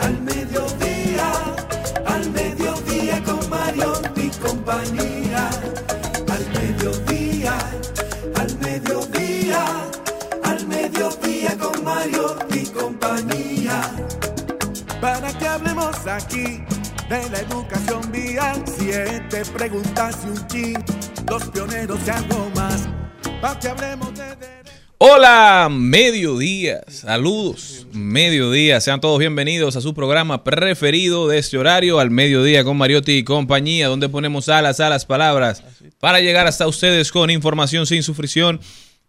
al mediodía, al mediodía con Mario y compañía. Al mediodía, al mediodía, al mediodía con Mario y compañía para que hablemos aquí de la educación vial. Siete preguntas y un chin, los pioneros y algo más. Para que hablemos de... Hola, mediodía, saludos, mediodía, sean todos bienvenidos a su programa preferido de este horario, al mediodía con Mariotti y compañía, donde ponemos alas a las palabras para llegar hasta ustedes con información sin sufrición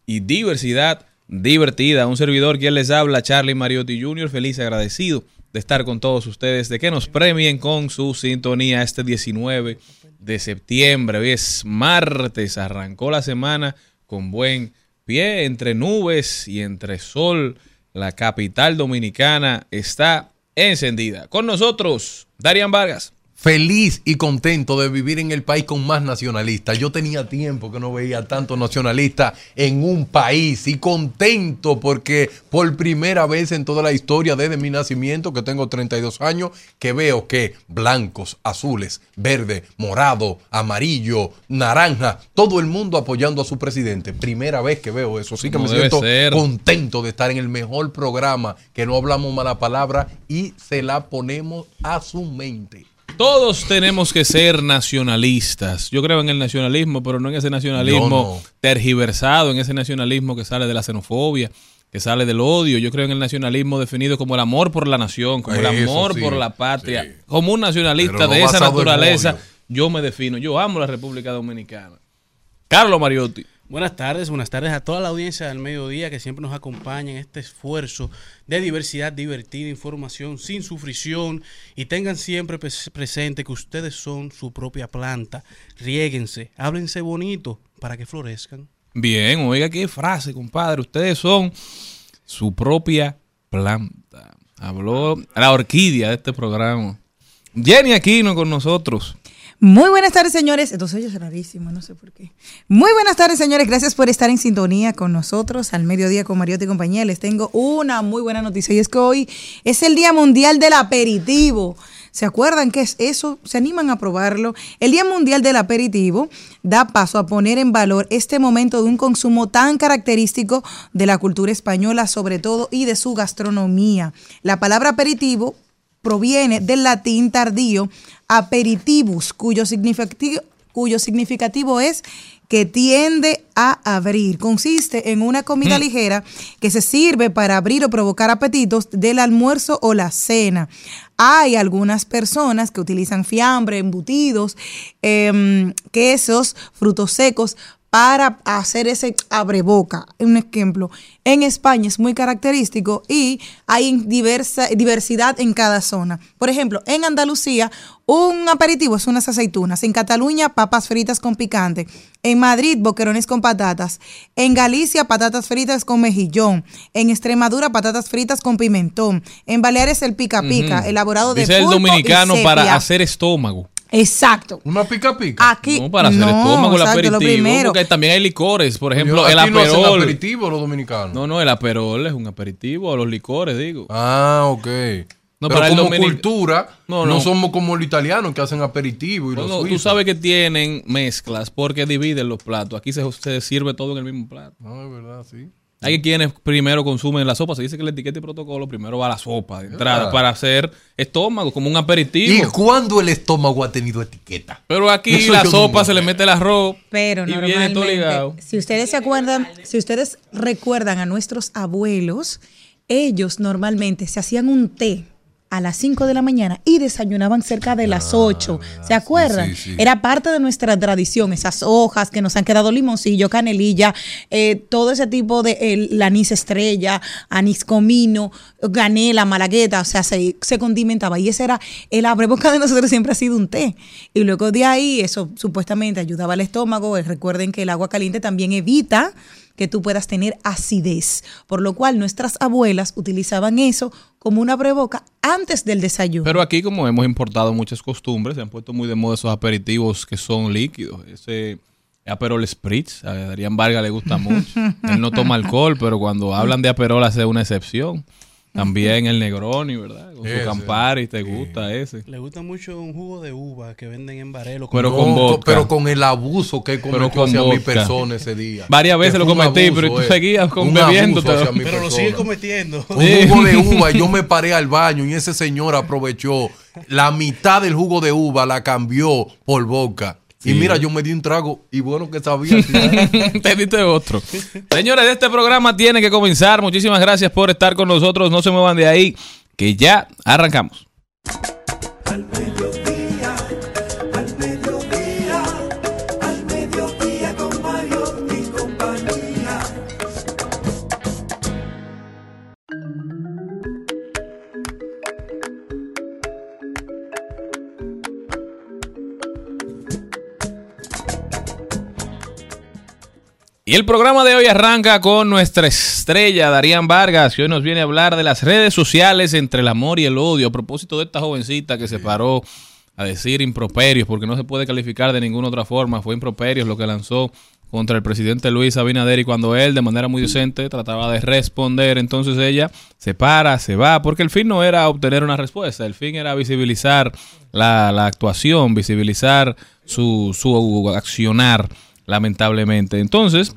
y diversidad divertida. Un servidor quien les habla, Charlie Mariotti Jr., feliz agradecido de estar con todos ustedes, de que nos premien con su sintonía este 19 de septiembre. Hoy es martes, arrancó la semana con buen pie, entre nubes y entre sol. La capital dominicana está encendida. Con nosotros, Darian Vargas. Feliz y contento de vivir en el país con más nacionalistas. Yo tenía tiempo que no veía tanto nacionalistas en un país y contento porque por primera vez en toda la historia desde mi nacimiento, que tengo 32 años, que veo que blancos, azules, verde, morado, amarillo, naranja, todo el mundo apoyando a su presidente. Primera vez que veo eso. Así que me siento ser. contento de estar en el mejor programa, que no hablamos mala palabra y se la ponemos a su mente. Todos tenemos que ser nacionalistas. Yo creo en el nacionalismo, pero no en ese nacionalismo no. tergiversado, en ese nacionalismo que sale de la xenofobia, que sale del odio. Yo creo en el nacionalismo definido como el amor por la nación, como el amor sí, por la patria. sí. Como un nacionalista no de esa naturaleza, yo me defino. Yo amo la República Dominicana. Carlos Mariotti. Buenas tardes, buenas tardes a toda la audiencia del mediodía que siempre nos acompaña en este esfuerzo de diversidad divertida, información sin sufrición y tengan siempre pres- presente que ustedes son su propia planta. Riéguense, háblense bonito para que florezcan. Bien, oiga qué frase, compadre. Ustedes son su propia planta. Habló la orquídea de este programa. Jenny Aquino con nosotros. Muy buenas tardes, señores. Entonces es rarísimo, no sé por qué. Muy buenas tardes, señores. Gracias por estar en sintonía con nosotros al mediodía con Mariotti y compañía. Les tengo una muy buena noticia y es que hoy es el Día Mundial del Aperitivo. ¿Se acuerdan qué es eso? ¿Se animan a probarlo? El Día Mundial del Aperitivo da paso a poner en valor este momento de un consumo tan característico de la cultura española, sobre todo, y de su gastronomía. La palabra aperitivo proviene del latín tardío aperitivus, cuyo significativo, cuyo significativo es que tiende a abrir. Consiste en una comida ligera que se sirve para abrir o provocar apetitos del almuerzo o la cena. Hay algunas personas que utilizan fiambre, embutidos, em, quesos, frutos secos para hacer ese abreboca. Un ejemplo, en España es muy característico y hay diversa, diversidad en cada zona. Por ejemplo, en Andalucía, un aperitivo es unas aceitunas. En Cataluña, papas fritas con picante. En Madrid, boquerones con patatas. En Galicia, patatas fritas con mejillón. En Extremadura, patatas fritas con pimentón. En Baleares, el pica pica, elaborado de Dice el y dominicano para hacer estómago. Exacto. Una pica pica. Aquí No, para hacer no, estómago, el exacto, aperitivo. Porque también hay licores. Por ejemplo, Yo- el aquí no aperol. aperitivo los dominicanos. No, no, el aperol es un aperitivo. O los licores, digo. Ah, ok. No, Pero para el como dominic- cultura, No, no, no. somos como los italianos que hacen aperitivo y No, los no, tú sabes que tienen mezclas porque dividen los platos. Aquí se, se sirve todo en el mismo plato. No, es verdad, sí. Hay quienes primero consumen la sopa. Se dice que la etiqueta y protocolo primero va a la sopa de entrada Ah. para hacer estómago, como un ¿Y aperitivo. cuándo el estómago ha tenido etiqueta? Pero aquí Eso la sopa se le mete el arroz Pero y viene todo ligado. normalmente, si ustedes se acuerdan, si ustedes recuerdan a nuestros abuelos, ellos normalmente se hacían un té a las 5 de la mañana y desayunaban cerca de las 8. ¿Se acuerdan? sí, sí. Era parte de nuestra tradición, esas hojas que nos han quedado limoncillo, canelilla, eh, todo ese tipo de la anís estrella, anís comino, ganela, malagueta, o sea, se, se condimentaba. Y ese era el abreboca de nosotros, siempre ha sido un té. Y luego de ahí, eso supuestamente ayudaba al estómago. Recuerden que el agua caliente también evita que tú puedas tener acidez, por lo cual nuestras abuelas utilizaban eso como una abreboca antes del desayuno. Pero aquí, como hemos importado muchas costumbres, se han puesto muy de moda esos aperitivos que son líquidos. Ese Aperol Spritz, a Darían Vargas le gusta mucho. Él no toma alcohol, pero cuando hablan de Aperol hace una excepción. También el Negroni, ¿verdad? Con Ese. su Campari, te gusta ese. Le gusta mucho un jugo de uva que venden en Barelo. Pero No, con co- vodka. pero con el abuso que Pero cometió con hacia mi vodka. persona ese día. Varias veces lo cometí, abuso, pero tú eh. seguías con- Un bebiéndote. abuso hacia mi Pero lo persona. sigue cometiendo. Un jugo de uva y yo me paré al baño y ese señor aprovechó la mitad del jugo de uva la cambió por Y mira, yo me di un trago y bueno que sabía. Te diste otro. Señores, este programa tiene que comenzar. Muchísimas gracias por estar con nosotros. No se muevan de ahí, que ya arrancamos. Y el programa de hoy arranca con nuestra estrella, Darían Vargas, que hoy nos viene a hablar de las redes sociales entre el amor y el odio. A propósito de esta jovencita que se paró a decir improperios, porque no se puede calificar de ninguna otra forma. Fue improperios lo que lanzó contra el presidente Luis Abinader y cuando él, de manera muy decente, trataba de responder, entonces ella se para, se va, porque el fin no era obtener una respuesta, el fin era visibilizar la, la actuación, visibilizar su, su accionar, lamentablemente. Entonces,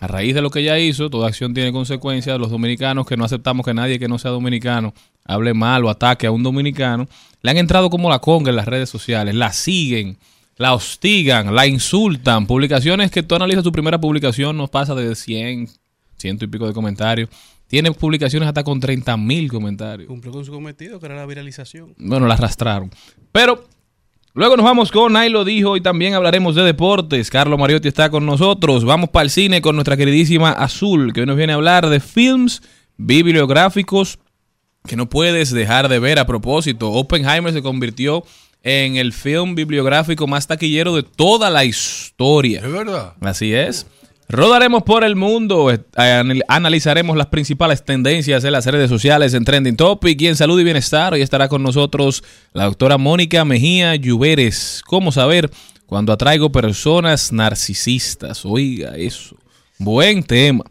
a raíz de lo que ella hizo, toda acción tiene consecuencias. Los dominicanos que no aceptamos que nadie que no sea dominicano hable mal o ataque a un dominicano, le han entrado como la conga en las redes sociales, la siguen, la hostigan, la insultan. Publicaciones que tú analizas su primera publicación, no pasa de 100, ciento y pico de comentarios. Tiene publicaciones hasta con 30 mil comentarios. Cumplió con su cometido, que era la viralización. Bueno, la arrastraron. Pero luego nos vamos con Ahí lo dijo y también hablaremos de deportes. Carlos Mariotti está con nosotros. Vamos para el cine con nuestra queridísima Azul, que hoy nos viene a hablar de films bibliográficos que no puedes dejar de ver a propósito. Oppenheimer se convirtió en el film bibliográfico más taquillero de toda la historia. es verdad. Así es. Rodaremos por el mundo, anal- analizaremos las principales tendencias en las redes sociales en Trending Topic y en Salud y Bienestar. Hoy estará con nosotros la doctora Mónica Mejía Lluveres. ¿Cómo saber cuando atraigo personas narcisistas? Oiga, eso. Buen tema.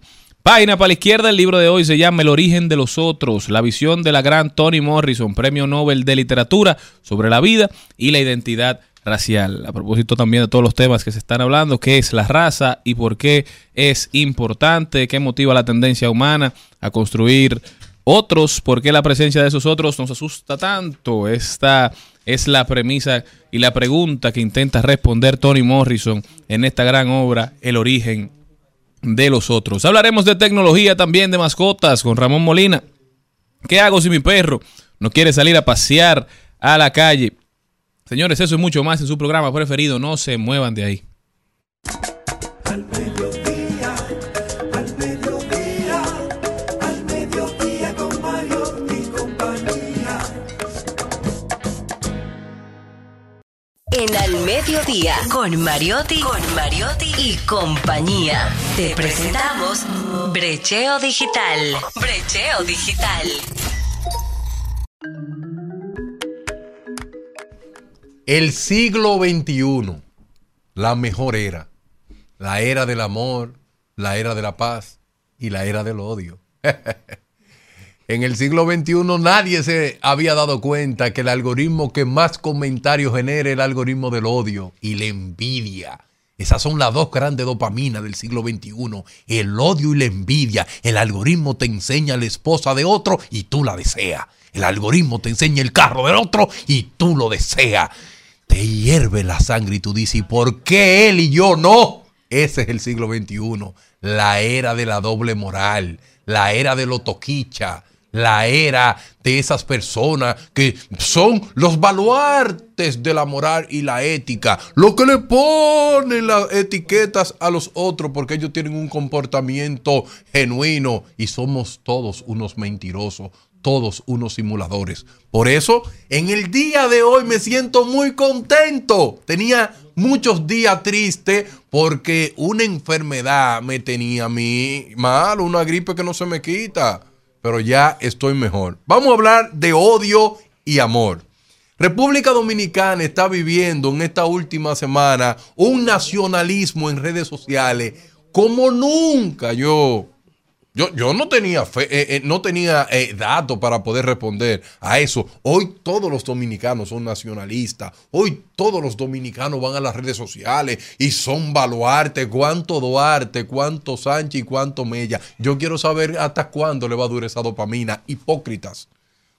Página para la izquierda, el libro de hoy se llama El origen de los otros, la visión de la gran Toni Morrison, premio Nobel de Literatura sobre la vida y la identidad racial. A propósito también de todos los temas que se están hablando, qué es la raza y por qué es importante, qué motiva la tendencia humana a construir otros, por qué la presencia de esos otros nos asusta tanto. Esta es la premisa y la pregunta que intenta responder Toni Morrison en esta gran obra, El origen de los otros. Hablaremos de tecnología también, de mascotas, con Ramón Molina. ¿Qué hago si mi perro no quiere salir a pasear a la calle? Señores, eso es mucho más en su programa preferido. No se muevan de ahí. En Al Mediodía, con Mariotti, con Mariotti y compañía, te presentamos Brecheo Digital. Brecheo Digital. El siglo XXI, la mejor era. La era del amor, la era de la paz y la era del odio. en el siglo XXI nadie se había dado cuenta que el algoritmo que más comentarios genera es el algoritmo del odio y la envidia. Esas son las dos grandes dopaminas del siglo XXI, el odio y la envidia. El algoritmo te enseña la esposa de otro y tú la deseas. El algoritmo te enseña el carro del otro y tú lo deseas. Te hierve la sangre y tú dices, ¿y por qué él y yo no? Ese es el siglo XXI, la era de la doble moral, la era de lo toquicha, la era de esas personas que son los baluartes de la moral y la ética, lo que le ponen las etiquetas a los otros porque ellos tienen un comportamiento genuino y somos todos unos mentirosos, todos unos simuladores. Por eso, en el día de hoy me siento muy contento. Tenía muchos días tristes porque una enfermedad me tenía a mí mal, una gripe que no se me quita. Pero ya estoy mejor. Vamos a hablar de odio y amor. República Dominicana está viviendo en esta última semana un nacionalismo en redes sociales como nunca yo yo, yo no tenía fe, eh, eh, no tenía eh, datos para poder responder a eso. Hoy todos los dominicanos son nacionalistas. Hoy todos los dominicanos van a las redes sociales y son baluarte. Cuánto Duarte, cuánto Sánchez y cuánto Mella. Yo quiero saber hasta cuándo le va a durar esa dopamina. Hipócritas.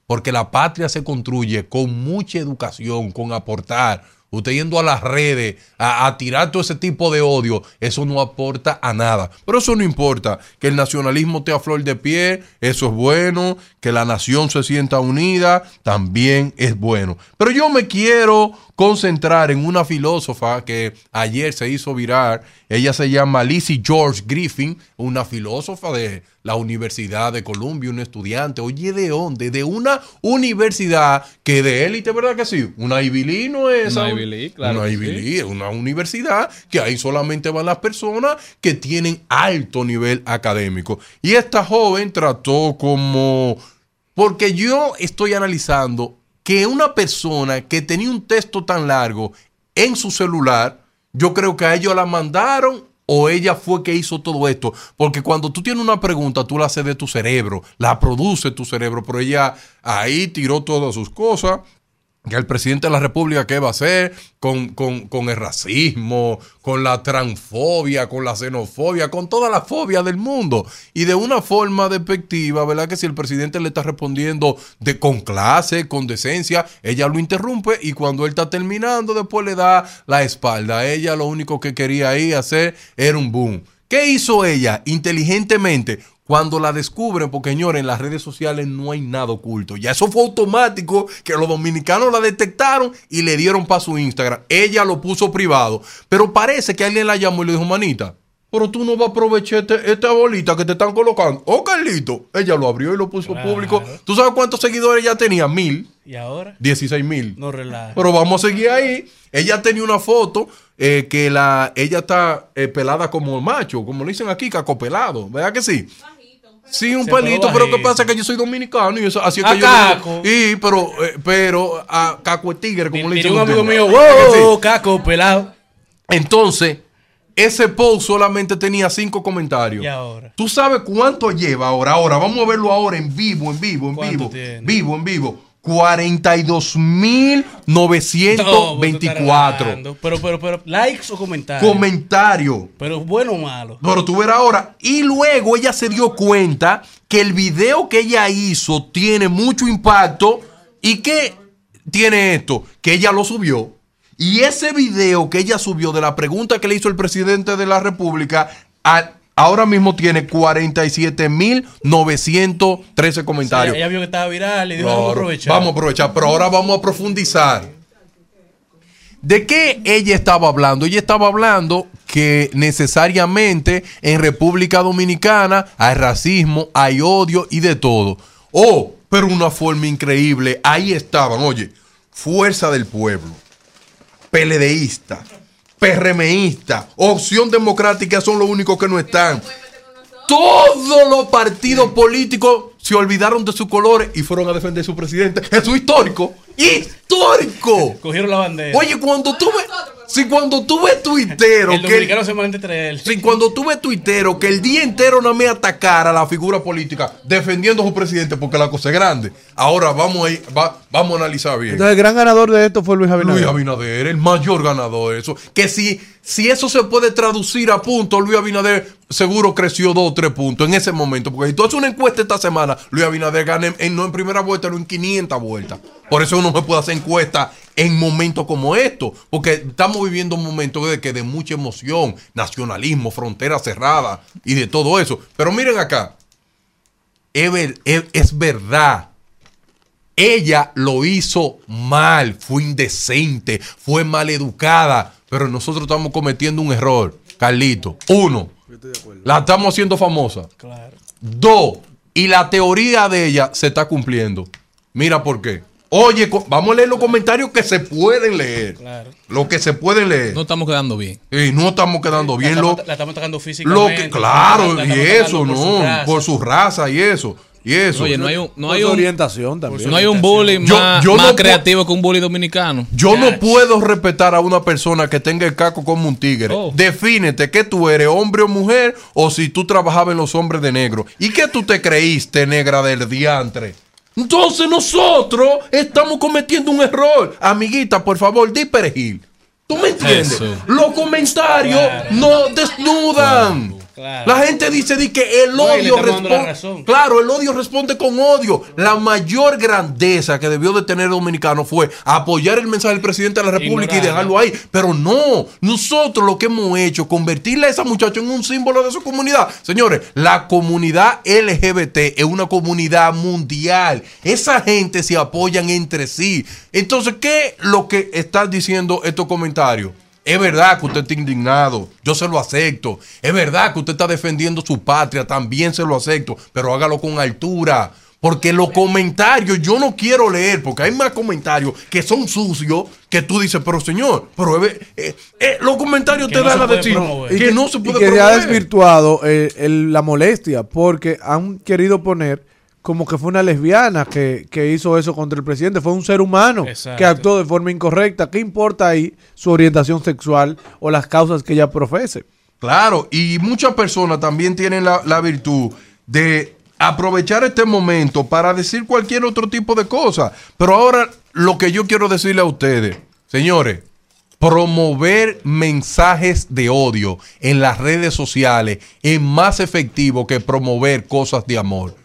Porque la patria se construye con mucha educación, con aportar Usted yendo a las redes a, tirar todo ese tipo de odio, eso no aporta a nada. Pero eso no importa. Que el nacionalismo esté a flor de pie, eso es bueno. Que la nación se sienta unida, también es bueno. Pero yo me quiero concentrar en una filósofa que ayer se hizo virar. Ella se llama Lizzie George Griffin, una filósofa de la Universidad de Columbia, un estudiante. Oye, ¿de dónde? De una universidad que de élite, ¿verdad que sí? Una Ivy no es. Una Ivy League, claro Una Ivy sí. League, una universidad que ahí solamente van las personas que tienen alto nivel académico. Y esta joven trató como... Porque yo estoy analizando que una persona que tenía un texto tan largo en su celular, yo creo que a ellos la mandaron o ella fue que hizo todo esto. Porque cuando tú tienes una pregunta, tú la haces de tu cerebro, la produce tu cerebro, pero ella ahí tiró todas sus cosas. Que el presidente de la República, ¿qué va a hacer con, con, con el racismo, con la transfobia, con la xenofobia, con toda la fobia del mundo? Y de una forma despectiva, ¿verdad? Que si el presidente le está respondiendo de, con clase, con decencia, ella lo interrumpe y cuando él está terminando, después le da la espalda. Ella lo único que quería ahí hacer era un boom. ¿Qué hizo ella inteligentemente? Cuando la descubren, porque señores, en las redes sociales no hay nada oculto. Ya eso fue automático, que los dominicanos la detectaron y le dieron para su Instagram. Ella lo puso privado. Pero parece que alguien la llamó y le dijo, manita, pero tú no vas a aprovechar este- esta bolita que te están colocando. Oh, Carlito. Ella lo abrió y lo puso Claro. público. ¿Tú sabes cuántos seguidores ella tenía? Mil. ¿Y ahora? 16 mil. No relaja. Pero vamos a seguir ahí. Ella tenía una foto eh, que la, ella está eh, pelada como macho, como le dicen aquí, cacopelado. ¿Verdad que sí? Sí, un pelito, pero ¿qué pasa? Que yo soy dominicano y eso, así es A que yo. Caco. Y, pero, eh, pero, a Caco es tigre, como le Miré dicen un amigo mío, wow, caco, pelado. Entonces, ese post solamente tenía cinco comentarios. ¿Y ahora? ¿Tú sabes cuánto lleva ahora? Ahora, vamos a verlo ahora en vivo, en vivo, en ¿Cuánto vivo. tiene? Vivo, en vivo. No, vos estás 42.924 relajando. Pero, pero, pero, likes o comentarios. comentarios. pero bueno o malo. Pero tú verás ahora. Y luego ella se dio cuenta que el video que ella hizo tiene mucho impacto. ¿Y que tiene esto? Que ella lo subió. Y ese video que ella subió de la pregunta que le hizo el presidente de la República, a- ahora mismo tiene 47.913 comentarios. Ella vio que estaba viral y dijo, Claro, vamos a aprovechar. Vamos a aprovechar, pero ahora vamos a profundizar. ¿De qué ella estaba hablando? Ella estaba hablando que necesariamente en República Dominicana hay racismo, hay odio y de todo. Oh, pero una forma increíble. Ahí estaban, oye, Fuerza del Pueblo, PLDista, PRMista, Opción Democrática son los únicos que no están. Todos los partidos políticos se olvidaron de sus colores y fueron a defender a su presidente. Eso es histórico. ¡Histórico! Cogieron la bandera. Oye, cuando tú ves, si cuando tú ves tuitero el que dominicano se manda entre él. si cuando tú ves tuitero que el día entero no me atacara la figura política defendiendo a su presidente porque la cosa es grande. Ahora vamos a ir- va- vamos a analizar bien. Entonces, el gran ganador de esto fue Luis Abinader. Luis Abinader, el mayor ganador de eso. Que si, si eso se puede traducir a puntos, Luis Abinader seguro creció dos o tres puntos en ese momento. Porque si tú haces una encuesta esta semana, Luis Abinader gana en, en- no en primera vuelta, sino en 500 vueltas. Por eso uno no puede hacer encuesta en momentos como estos. Porque estamos viviendo un momento de, que de mucha emoción, nacionalismo, frontera cerrada y de todo eso. Pero miren acá. Es verdad ella lo hizo mal, fue indecente, fue maleducada, pero nosotros estamos cometiendo un error, Carlito. Uno, la estamos haciendo famosa. Claro. Dos, y la teoría de ella se está cumpliendo. Mira por qué. Oye, co- vamos a leer los comentarios que se pueden leer. Claro. Lo que se pueden leer. No estamos quedando bien. Y no estamos quedando bien. la, Lo, estamos, la estamos atacando lo físicamente. que, claro, la y eso, por no, por su raza y eso. Y eso. Oye, no hay un, no Por hay su un, orientación también. no hay un bullying Yo- más, yo más no creativo que un bully dominicano. Yo no puedo respetar a una persona que tenga el caco como un tigre. Oh. Defínete que tú eres hombre o mujer o si tú trabajabas en los hombres de negro. ¿Y qué tú te creíste, negra del diantre? Entonces nosotros estamos cometiendo un error. Amiguita, por favor, di perejil. ¿Tú me entiendes? Eso. Los comentarios Claro. no desnudan. Claro. La gente dice di que el odio responde. Claro, el odio responde con odio. La mayor grandeza que debió de tener el dominicano fue apoyar el mensaje del presidente de la República y dejarlo ahí. Pero no, nosotros lo que hemos hecho, convertirle a esa muchacha en un símbolo de su comunidad. Señores, la comunidad LGBT es una comunidad mundial. Esa gente se apoyan entre sí. Entonces, ¿qué es lo que están diciendo estos comentarios? Es verdad que usted está indignado, yo se lo acepto. Es verdad que usted está defendiendo su patria, también se lo acepto, pero hágalo con altura. Porque los comentarios yo no quiero leer, porque hay más comentarios que son sucios que tú dices, pero señor, pero eh, eh, eh, los comentarios Que te no dan a decir promover. que, no se puede y que se ha promover. desvirtuado eh, el- la molestia porque han querido poner como que fue una lesbiana que, que hizo eso contra el presidente. Fue un ser humano Exacto. que actuó de forma incorrecta. ¿Qué importa ahí su orientación sexual o las causas que ella profese? Claro, y muchas personas también tienen la, la virtud de aprovechar este momento para decir cualquier otro tipo de cosa. Pero ahora lo que yo quiero decirle a ustedes, señores, promover mensajes de odio en las redes sociales es más efectivo que promover cosas de amor.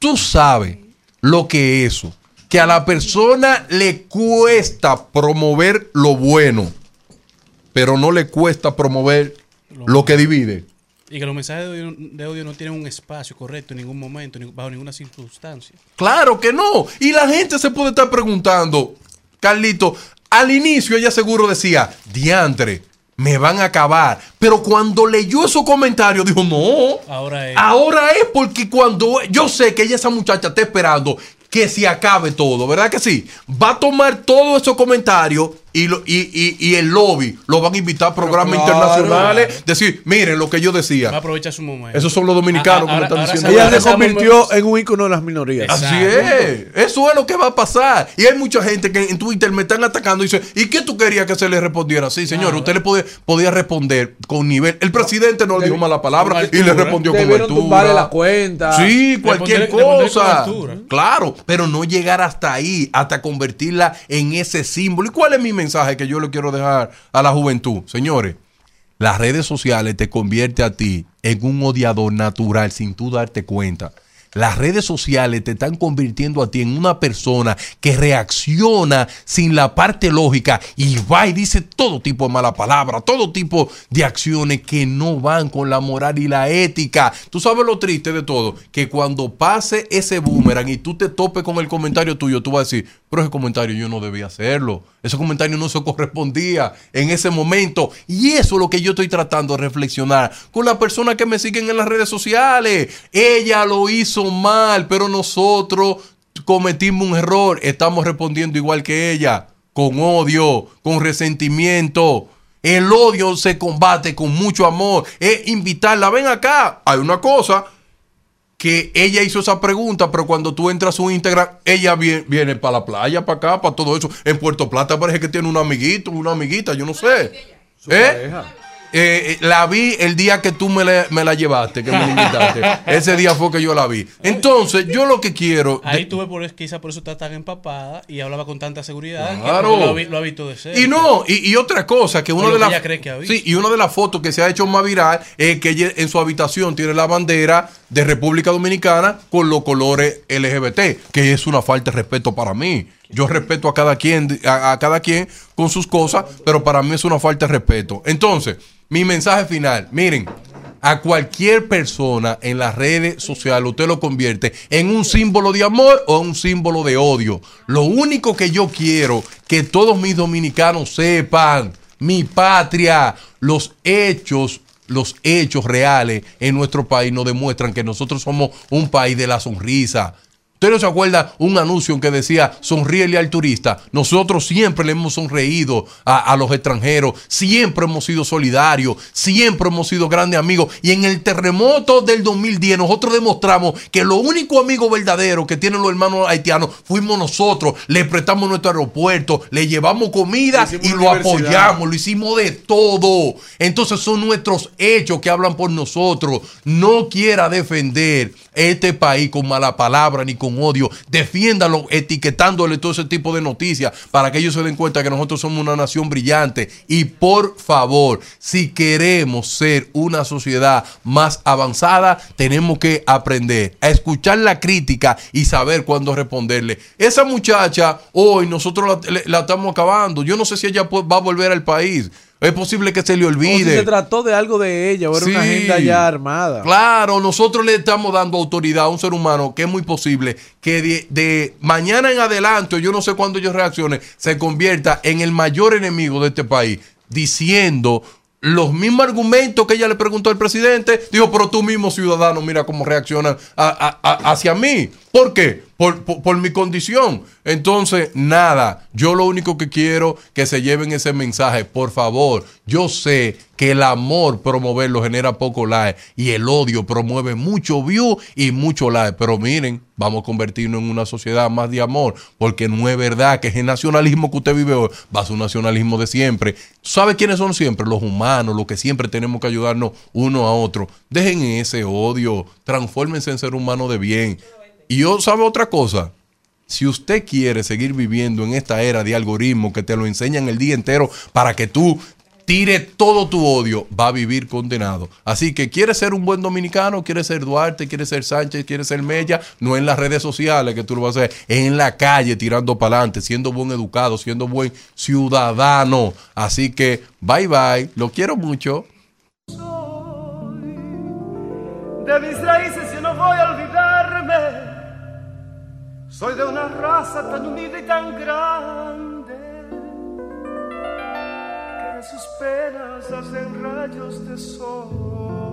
Tú sabes lo que es eso, que a la persona le cuesta promover lo bueno, pero no le cuesta promover lo que divide. Y que los mensajes de odio, de odio no tienen un espacio correcto en ningún momento, ni bajo ninguna circunstancia. Claro que no. Y la gente se puede estar preguntando, Carlito, al inicio ella seguro decía, diantre, me van a acabar. Pero cuando leyó esos comentarios dijo, no. Ahora es. Ahora es porque cuando yo sé que ella, esa muchacha, está esperando que se acabe todo, ¿verdad que sí? Va a tomar todos esos comentarios y, lo- y, y- y el lobby lo van a invitar a programas claro. internacionales. Decir, miren lo que yo Va a decía. aprovechar su momento. Esos son los dominicanos que Ah, me están ahora- diciendo. ahora Ella se convirtió en un ícono de las minorías. Exacto. Así es. Eso es lo que va a pasar. Y hay mucha gente que en Twitter me están atacando y dice, ¿y qué tú querías que se le respondiera? Sí, señor, usted le podía, podía responder con nivel. El presidente no le dijo mala palabra y le altura. respondió con tumbarle la altura. cuenta. Sí, cualquier cosa. altura. Claro, pero no llegar hasta ahí, hasta convertirla en ese símbolo. ¿Y cuál es mi mensaje que yo le quiero dejar a la juventud? Señores, las redes sociales te convierte a ti en un odiador natural sin tú darte cuenta. Las redes sociales te están convirtiendo a ti en una persona que reacciona sin la parte lógica y va y dice todo tipo de mala palabra, todo tipo de acciones que no van con la moral y la ética. Tú sabes lo triste de todo, que cuando pase ese boomerang y tú te topes con el comentario tuyo, tú vas a decir, pero ese comentario yo no debía hacerlo. Ese comentario no se correspondía en ese momento. Y eso es lo que yo estoy tratando de reflexionar con las personas que me siguen en las redes sociales. Ella lo hizo mal, pero nosotros cometimos un error. Estamos respondiendo igual que ella. con odio, con resentimiento. El odio se combate con mucho amor. Es invitarla, ven acá. Hay una cosa que ella hizo esa pregunta, pero cuando tú entras a su Instagram, ella viene, viene para la playa, para acá, para todo eso. En Puerto Plata parece que tiene un amiguito, una amiguita, yo no sé. ¿Eh? Eh, eh, la vi el día que tú me la, me la llevaste, que me la invitaste. Ese día fue que yo la vi. Entonces, yo lo que quiero. Ahí de- tuve por quizá por eso está tan empapada y hablaba con tanta seguridad Claro. que lo, vi- lo ha visto de cerca. Y no, y, y otra cosa, que una de las sí, y una de las fotos que se ha hecho más viral es que ella en su habitación tiene la bandera de República Dominicana con los colores LGBT, que es una falta de respeto para mí. Yo respeto a cada quien, a, cada quien con sus cosas, pero para mí es una falta de respeto. Entonces, mi mensaje final, miren, a cualquier persona en las redes sociales usted lo convierte en un símbolo de amor o un símbolo de odio. Lo único que yo quiero que todos mis dominicanos sepan, mi patria, los hechos, los hechos reales en nuestro país nos demuestran que nosotros somos un país de la sonrisa. ¿Usted no se acuerda un anuncio que decía sonríele al turista? Nosotros siempre le hemos sonreído a, a los extranjeros, siempre hemos sido solidarios, siempre hemos sido grandes amigos. Y en el terremoto del 2010 nosotros demostramos que lo único amigo verdadero que tienen los hermanos haitianos fuimos nosotros. Le prestamos nuestro aeropuerto, le llevamos comida y lo apoyamos, lo hicimos de todo. Entonces son nuestros hechos que hablan por nosotros. No quiera defender este país con mala palabra ni con odio. Defiéndalo etiquetándole todo ese tipo de noticias para que ellos se den cuenta que nosotros somos una nación brillante. Y por favor, si queremos ser una sociedad más avanzada, tenemos que aprender a escuchar la crítica y saber cuándo responderle. Esa muchacha, hoy nosotros la, la estamos acabando. Yo no sé si ella va a volver al país. Es posible que se le O si olvide. se trató de algo de ella, o era una agenda ya armada. Claro, nosotros le estamos dando autoridad a un ser humano que es muy posible que de, de mañana en adelante, yo no sé cuándo ellos reaccionen, se convierta en el mayor enemigo de este país, diciendo los mismos argumentos que ella le preguntó al presidente. Dijo, pero tú mismo ciudadano, mira cómo reaccionan a- a- a- hacia mí. ¿Por qué? Por, por- mi condición. Entonces, nada, yo lo único que quiero que se lleven ese mensaje, por favor. Yo sé que el amor promoverlo genera poco like y el odio promueve mucho view y mucho like. Pero miren, vamos a convertirnos en una sociedad más de amor, porque no es verdad que ese nacionalismo que usted vive hoy va a ser un nacionalismo de siempre. ¿Sabe quiénes son siempre? Los humanos, los que siempre tenemos que ayudarnos uno a otro. Dejen ese odio, transfórmense en ser humano de bien. Y yo, ¿sabe otra cosa? Si usted quiere seguir viviendo en esta era de algoritmos que te lo enseñan el día entero para que tú tire todo tu odio, va a vivir condenado. Así que quiere ser un buen dominicano, quiere ser Duarte, quiere ser Sánchez, quiere ser Mella, no en las redes sociales que tú lo vas a hacer, en la calle tirando para adelante, siendo buen educado, siendo buen ciudadano. Así que bye bye, lo quiero mucho. De mis raíces no voy a olvidarme. Soy de una raza tan unida y tan grande que sus penas hacen rayos de sol.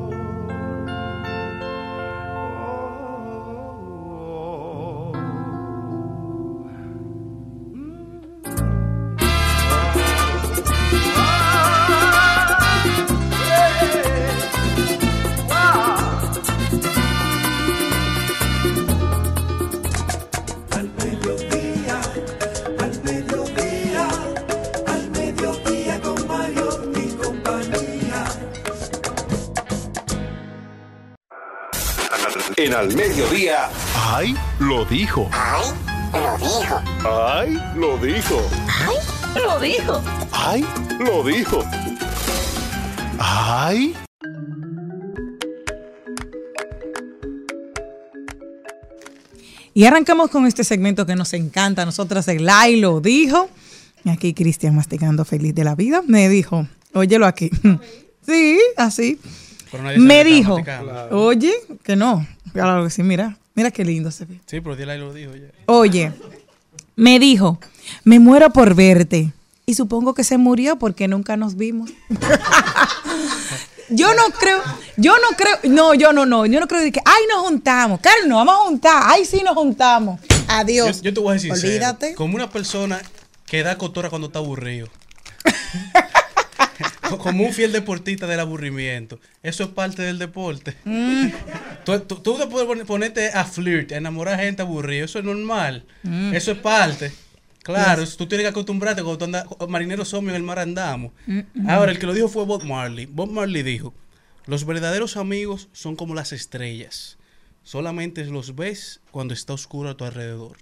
En al mediodía. ¡Ay! Lo dijo. Ay, lo dijo. ¡Ay! Lo dijo. Ay, lo dijo. ¡Ay! Lo dijo. ¡Ay! Y arrancamos con este segmento que nos encanta a nosotras, el Ay lo dijo. Y aquí Cristian masticando feliz de la vida me dijo, óyelo aquí. Sí, así. Pero nadie sabe Me dijo, oye, que no. Claro que sí, mira, mira qué lindo se ve. Sí, pero lo dijo ya. Oye, me dijo, me muero por verte. Y supongo que se murió porque nunca nos vimos. yo no creo, yo no creo, no, yo no, no, yo no creo que, ay, nos juntamos. Claro, nos vamos a juntar, ay, sí nos juntamos. Adiós. Yo, yo te voy a decir, Olvídate. como una persona que da cotora cuando está aburrido. Como un fiel deportista del aburrimiento. Eso es parte del deporte. Mm. Tú, tú- tú te puedes pon- ponerte a flirt, a enamorar a gente aburrida. Eso es normal. Mm. Eso es parte. Claro, tú tienes que acostumbrarte cuando tú andas, marineros somos en el mar andamos. Mm, Ahora, el que lo dijo fue Bob Marley. Bob Marley dijo, los verdaderos amigos son como las estrellas. Solamente los ves cuando está oscuro a tu alrededor.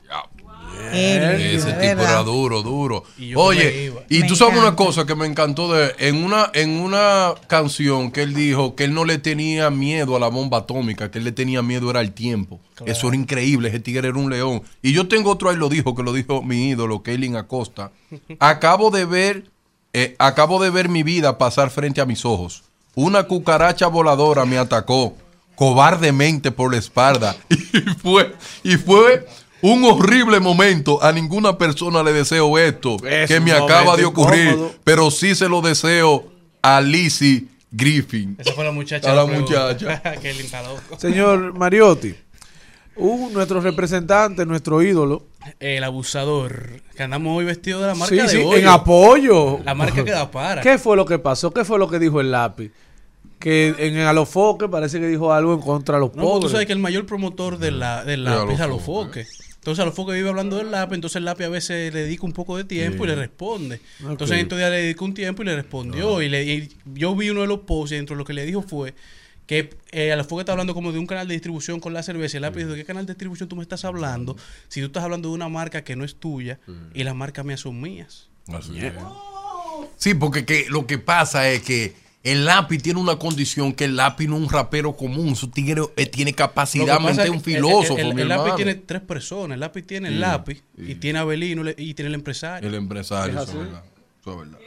Ese Ese tipo era duro, duro. Y Oye, y Me tú sabes una cosa que me encantó de en una en una canción que él dijo que él no le tenía miedo a la bomba atómica, que él le tenía miedo era al tiempo. Eso era increíble, ese tigre era un león. Y yo tengo otro ahí lo dijo que lo dijo mi ídolo, Kaylin Acosta. Acabo de ver eh, acabo de ver mi vida pasar frente a mis ojos. Una cucaracha voladora me atacó cobardemente por la espalda y fue y fue un horrible momento. A ninguna persona le deseo esto Es que me acaba de ocurrir, incómodo. pero sí se lo deseo a Lizzie Griffin. Esa fue la muchacha. A la muchacha. Qué linda loco. Señor Mariotti, un, nuestro representante, nuestro ídolo. El abusador. Que andamos hoy vestidos de la marca Sí, de sí, hoy. en apoyo. La marca que da para. ¿Qué fue lo que pasó? ¿Qué fue lo que dijo el lápiz? Que en el Alofoque parece que dijo algo en contra de los No, pobres. tú sabes que el mayor promotor la, De lápiz es Alofoque. Entonces Alofoque vive hablando del lápiz, entonces el lápiz a veces le dedica un poco de tiempo y le responde. Entonces en estos días le dedicó un tiempo y le respondió. Y, le, y yo vi uno de los posts y dentro de lo que le dijo fue que eh, Alofoque está hablando como de un canal de distribución con la cerveza. Y el lápiz dijo, ¿de qué canal de distribución tú me estás hablando? Si tú estás hablando de una marca que no es tuya y las marcas mías son mías. Así es. Sí, porque que, lo que pasa es que el lápiz tiene una condición que el lápiz no es un rapero común. Su tigre eh, tiene capacidad mente es un el- filósofo. El, el- mi el lápiz tiene tres personas. El lápiz tiene el lápiz y tiene a Abelino le- y tiene el empresario. El empresario, eso es verdad. Eso es verdad.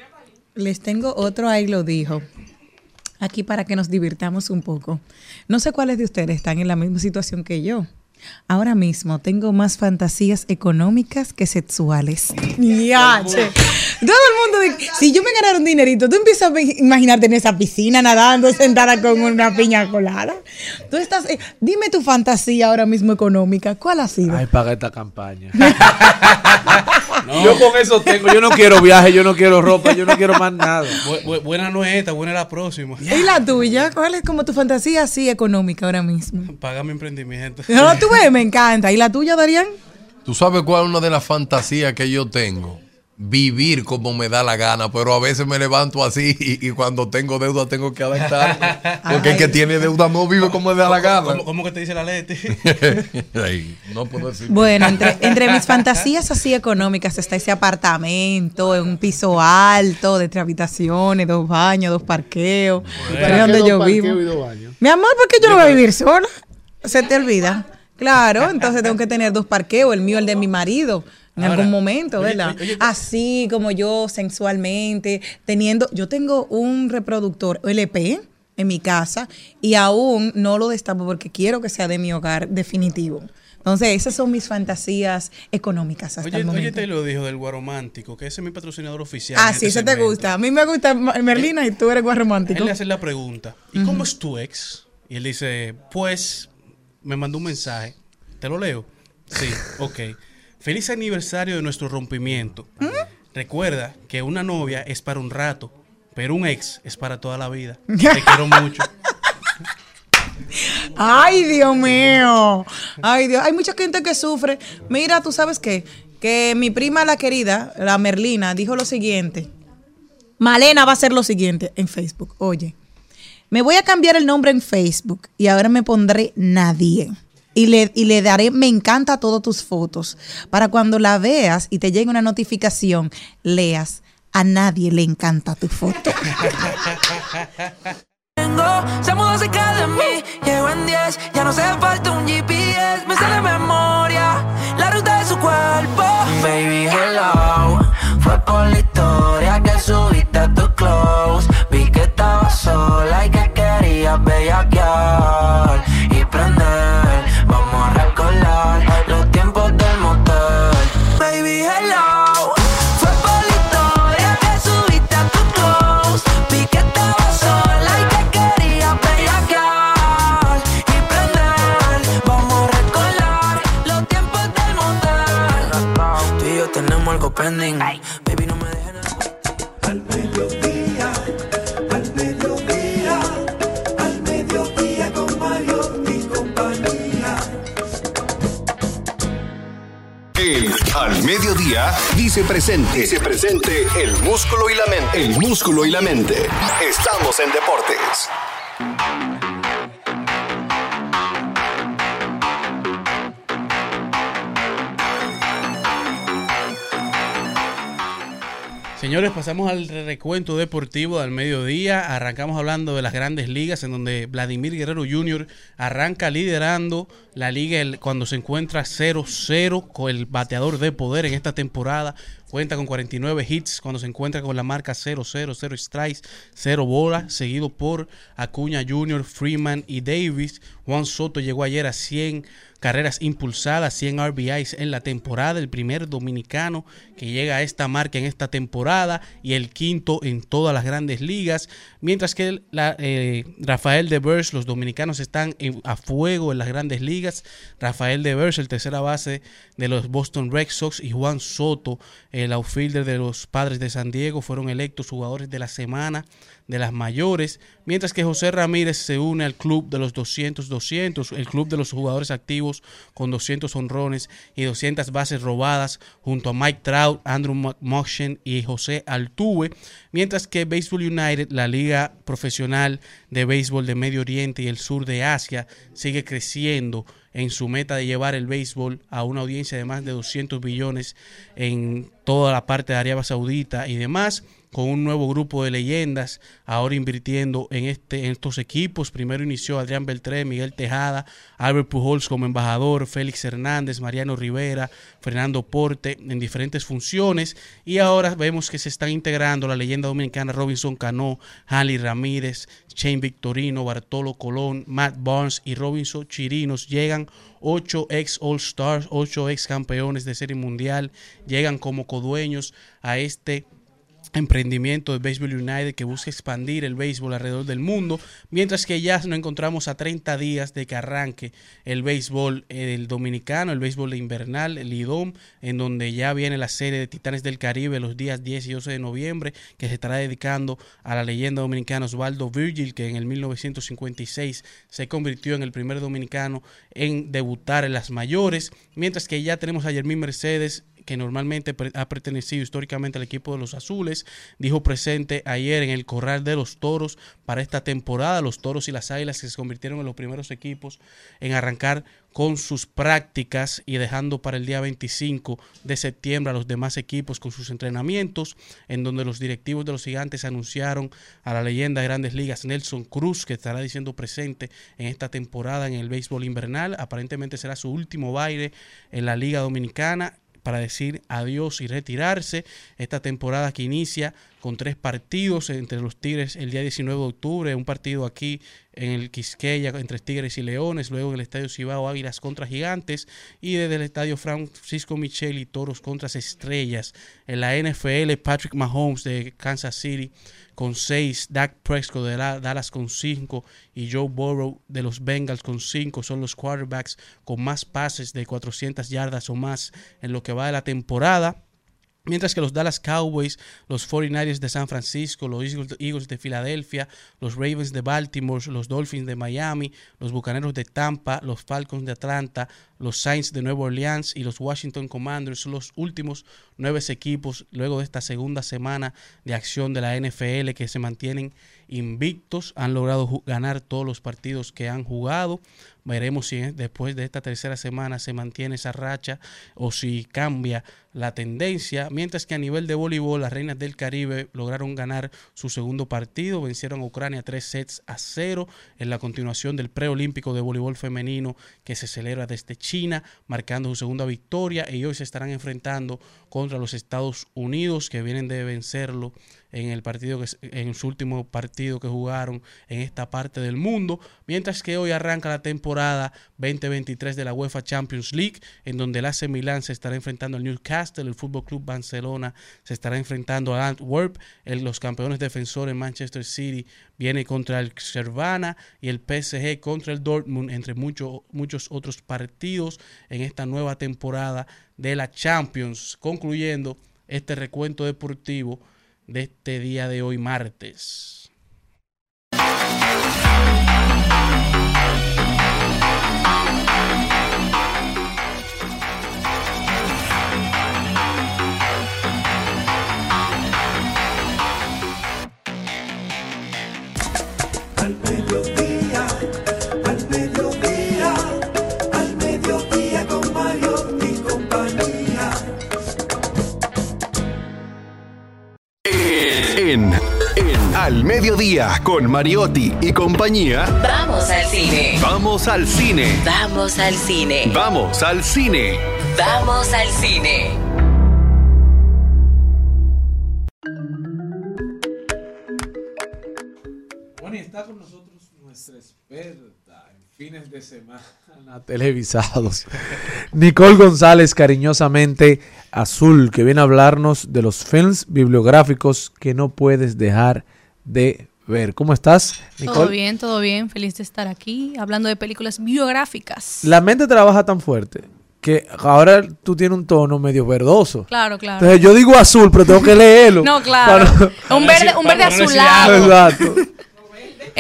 Les tengo otro ahí lo dijo. Aquí para que nos divirtamos un poco. No sé cuáles de ustedes están en la misma situación que yo. Ahora mismo tengo más fantasías económicas que sexuales. Ya. Todo el mundo, si yo me ganara un dinerito, tú empiezas a imaginarte en esa piscina nadando, sentada con una piña colada. Tú estás, eh, dime tu fantasía ahora mismo económica. ¿Cuál ha sido? Ay, paga esta campaña. Yo con eso tengo. Yo no quiero viaje, yo no quiero ropa, yo no quiero más nada. Bu- bu- buena no es esta, buena es la próxima. ¿Y la tuya? ¿Cuál es como tu fantasía así económica ahora mismo? Paga mi emprendimiento. No, tú ves, me encanta. ¿Y la tuya, Darían? ¿Tú sabes cuál es una de las fantasías que yo tengo? Vivir como me da la gana, pero a veces me levanto así y, y cuando tengo deuda tengo que adaptarme. Porque el que tiene deuda no vive como me da la gana. ¿Cómo, cómo que te dice la Leti? Ay, no puedo decir. Bueno, entre, entre mis fantasías así económicas está ese apartamento en un piso alto, de tres habitaciones, dos baños, dos parqueos. Donde yo vivo. Mi amor, ¿por qué yo no voy a vivir sola? Se te olvida. Claro, entonces tengo que tener dos parqueos, el mío, el de mi marido. En Ahora, algún momento, oye, ¿verdad? oye, oye, Así como yo sensualmente, teniendo, yo tengo un reproductor LP en mi casa y aún no lo destapo porque quiero que sea de mi hogar definitivo. Entonces, esas son mis fantasías económicas hasta Oye, el oye, momento. te lo dijo del guaromántico, que ese es mi patrocinador oficial. ah, sí, este ese te gusta. A mí me gusta Merlina y tú eres guay romántico. Él le hace la pregunta, ¿y cómo es tu ex? Y él dice, pues, me mandó un mensaje. ¿Te lo leo? Sí, ok. Feliz aniversario de nuestro rompimiento. Recuerda que una novia es para un rato, pero un ex es para toda la vida. Te quiero mucho. Ay, Dios mío. Ay, Dios. Hay mucha gente que sufre. Mira, tú sabes qué? Que mi prima, la querida, la Merlina, dijo lo siguiente. Malena va a hacer lo siguiente en Facebook. Oye, me voy a cambiar el nombre en Facebook y ahora me pondré Nadie. Y le, y le daré me encanta todas tus fotos. Para cuando la veas y te llegue una notificación, leas. A nadie le encanta tu foto. Se mudó cerca de mí, llego en 10, ya no hace falta un GPS, me sale memoria la ruta de su cuerpo. Baby, hello, fue por la historia que subiste a tu close. Vi que estaba sola y que querías bellaquear pending. Baby, no me dejes Al mediodía, al mediodía, al mediodía con Mariotti y compañía. El Al Mediodía dice presente. Dice presente el músculo y la mente. El músculo y la mente. Estamos en deportes. Señores, pasamos al recuento deportivo del mediodía. Arrancamos hablando de las grandes ligas, en donde Vladimir Guerrero Jr. arranca liderando la liga cuando se encuentra 0-0 con el bateador de poder en esta temporada. Cuenta con 49 hits cuando se encuentra con la marca 0-0, 0 strikes, 0 bolas, seguido por Acuña Jr., Freeman y Davis. Juan Soto llegó ayer a 100 carreras impulsadas, 100 RBIs en la temporada, el primer dominicano que llega a esta marca en esta temporada y el quinto en todas las grandes ligas, mientras que la, eh, Rafael Devers, los dominicanos están en- a fuego en las grandes ligas, Rafael Devers, el tercera base de los Boston Red Sox y Juan Soto, el outfielder de los Padres de San Diego, fueron electos jugadores de la semana de las mayores, mientras que José Ramírez se une al club de los 200-200, el club de los jugadores activos con 200 honrones y 200 bases robadas, junto a Mike Trout, Andrew McMotion y José Altuve, mientras que Baseball United, la liga profesional de béisbol de Medio Oriente y el sur de Asia, sigue creciendo en su meta de llevar el béisbol a una audiencia de más de 200 billones en toda la parte de Arabia Saudita y demás con un nuevo grupo de leyendas, ahora invirtiendo en, este, en estos equipos. Primero inició Adrián Beltré, Miguel Tejada, Albert Pujols como embajador, Félix Hernández, Mariano Rivera, Fernando Porte en diferentes funciones. Y ahora vemos que se están integrando la leyenda dominicana Robinson Cano, Hanley Ramírez, Shane Victorino, Bartolo Colón, Matt Barnes y Robinson Chirinos. Llegan ocho ex All Stars, ocho ex campeones de serie mundial, llegan como codueños a este emprendimiento de Baseball United que busca expandir el béisbol alrededor del mundo, mientras que ya nos encontramos a 30 días de que arranque el béisbol eh, el dominicano, el béisbol invernal, el IDOM, en donde ya viene la serie de Titanes del Caribe los días 10 y 11 de noviembre, que se estará dedicando a la leyenda dominicana Osvaldo Virgil, que en el 1956 se convirtió en el primer dominicano en debutar en las mayores, mientras que ya tenemos a Yermín Mercedes que normalmente ha pertenecido históricamente al equipo de los azules, dijo presente ayer en el Corral de los Toros para esta temporada, los Toros y las Águilas que se convirtieron en los primeros equipos en arrancar con sus prácticas y dejando para el día 25 de septiembre a los demás equipos con sus entrenamientos, en donde los directivos de los gigantes anunciaron a la leyenda de grandes ligas Nelson Cruz, que estará diciendo presente en esta temporada en el béisbol invernal. Aparentemente será su último baile en la Liga Dominicana para decir adiós y retirarse. Esta temporada que inicia con tres partidos entre los Tigres el día 19 de octubre, un partido aquí en el Quisqueya entre Tigres y Leones, luego en el Estadio Cibao Águilas contra Gigantes y desde el Estadio Francisco Michel y Toros contra Estrellas. En la NFL, Patrick Mahomes de Kansas City con 6, Dak Prescott de la- Dallas con 5 y Joe Burrow de los Bengals con 5 son los quarterbacks con más pases de 400 yardas o más en lo que va de la temporada. Mientras que los Dallas Cowboys, los 49ers de San Francisco, los Eagles- de Filadelfia, los Ravens de Baltimore, los Dolphins de Miami, los Bucaneros de Tampa, los Falcons de Atlanta, los Saints de Nueva Orleans y los Washington Commanders son los últimos nueve equipos luego de esta segunda semana de acción de la NFL que se mantienen invictos, han logrado ganar todos los partidos que han jugado. Veremos si eh, después de esta tercera semana se mantiene esa racha o si cambia la tendencia. Mientras que a nivel de voleibol, las Reinas del Caribe lograron ganar su segundo partido, vencieron a Ucrania tres sets a cero en la continuación del preolímpico de voleibol femenino que se celebra desde China, marcando su segunda victoria y hoy se estarán enfrentando contra los Estados Unidos que vienen de vencerlo en el partido que en su último partido que jugaron en esta parte del mundo, mientras que hoy arranca la temporada 2023 de la UEFA Champions League, en donde el AC Milán se estará enfrentando al Newcastle, el Fútbol Club Barcelona se estará enfrentando al Antwerp, los campeones defensores Manchester City viene contra el Cervana y el PSG contra el Dortmund, entre muchos otros partidos en esta nueva temporada de la Champions, concluyendo este recuento deportivo de este día de hoy martes. En, en Al Mediodía con Mariotti y compañía. Vamos al cine. Vamos al cine. Vamos al cine. Vamos al cine. Vamos al cine. Bueno, y está con nosotros nuestra experta fines de semana televisados, Nicole González, cariñosamente azul, que viene a hablarnos de los films bibliográficos que no puedes dejar de ver. ¿Cómo estás, Todo Nicole? bien, todo bien. Feliz de estar aquí hablando de películas biográficas. La mente trabaja tan fuerte que ahora tú tienes un tono medio verdoso. Claro, claro. Entonces yo digo azul, pero tengo que leerlo. No, claro. Para- Un verde, un verde azulado. Exacto.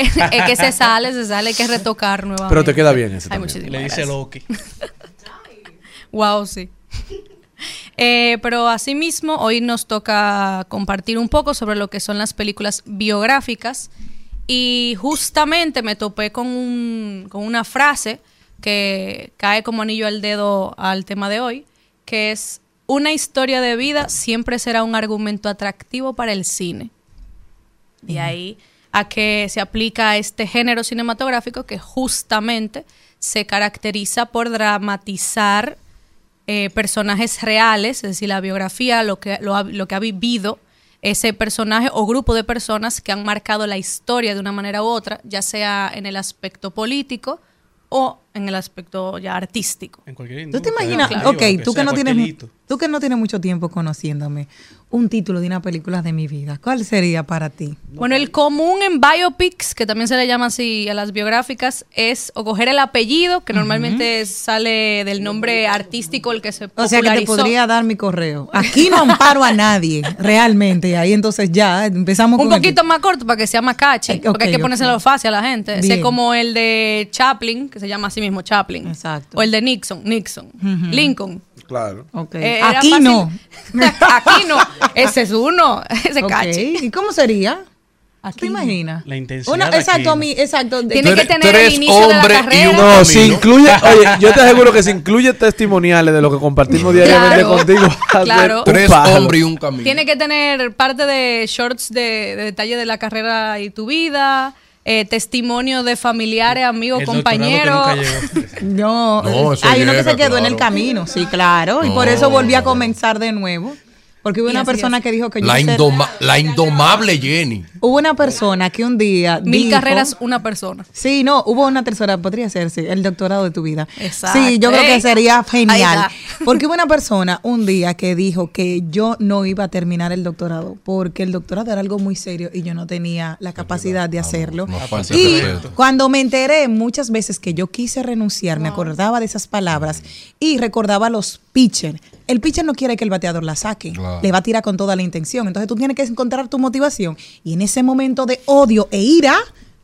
es que se sale, se sale, hay que retocar nuevamente. Pero te queda bien ese Ay, también. muchísimas Le dice. Loki. Wow, sí. Eh, pero asimismo, hoy nos toca compartir un poco sobre lo que son las películas biográficas. Y justamente me topé con, un- con una frase que cae como anillo al dedo al tema de hoy, que es, una historia de vida siempre será un argumento atractivo para el cine. De ahí a que se aplica a este género cinematográfico que justamente se caracteriza por dramatizar eh, personajes reales, es decir, la biografía, lo que, lo, ha- lo que ha vivido ese personaje o grupo de personas que han marcado la historia de una manera u otra, ya sea en el aspecto político o en el aspecto ya artístico. En cualquier ¿Tú te imaginas? ok, tú que, no tienes, hito. Tú que no tienes mucho tiempo conociéndome, un título de una película de mi vida, ¿cuál sería para ti? Bueno, el común en biopics, que también se le llama así a las biográficas, es o coger el apellido, que normalmente sale del nombre artístico el que se O sea que te popularizó. podría dar mi correo. Aquí no amparo a nadie, realmente. Ahí entonces ya empezamos Un con el- poquito más corto para que sea más catchy, Eh, porque hay que ponérselo ok. fácil a la gente. Ese es como el de Chaplin, que se llama así mismo Chaplin. Exacto. O el de Nixon, Nixon. Lincoln. Claro. Eh, Aquí fácil. no. Aquí no. Ese es uno. Ese Ok, catchy. ¿Y cómo sería? Aquí ¿Te imaginas? La intensidad Una- aquí exacto, no. a mí, exacto. Tiene que tener el inicio de la carrera. un No, si camino. incluye, oye, yo te aseguro que si incluye testimoniales de lo que compartimos diariamente Claro, contigo, claro. Tres hombres y un camino. Tiene que tener parte de shorts de, de detalle de la carrera y tu vida, eh, testimonio de familiares, amigos, El compañeros. No, hay uno que se quedó en el camino, sí, claro. Y por eso volví a comenzar de nuevo. Porque hubo Y una persona es. que dijo que yo La, ser- indoma- la indomable Jenny. Hubo una persona que un día. Mil dijo- carreras, una persona. Sí, no, hubo una tercera, podría ser, sí, el doctorado de tu vida. Exacto. Sí, yo creo que sería genial. Porque hubo una persona un día que dijo que yo no iba a terminar el doctorado porque el doctorado era algo muy serio y yo no tenía la capacidad de hacerlo. no y cuando me enteré muchas veces que yo quise renunciar, me acordaba de esas palabras y recordaba los pitchers. El pitcher no quiere que el bateador la saque, Claro. le va a tirar con toda la intención. Entonces tú tienes que encontrar tu motivación. Y en ese momento de odio e ira,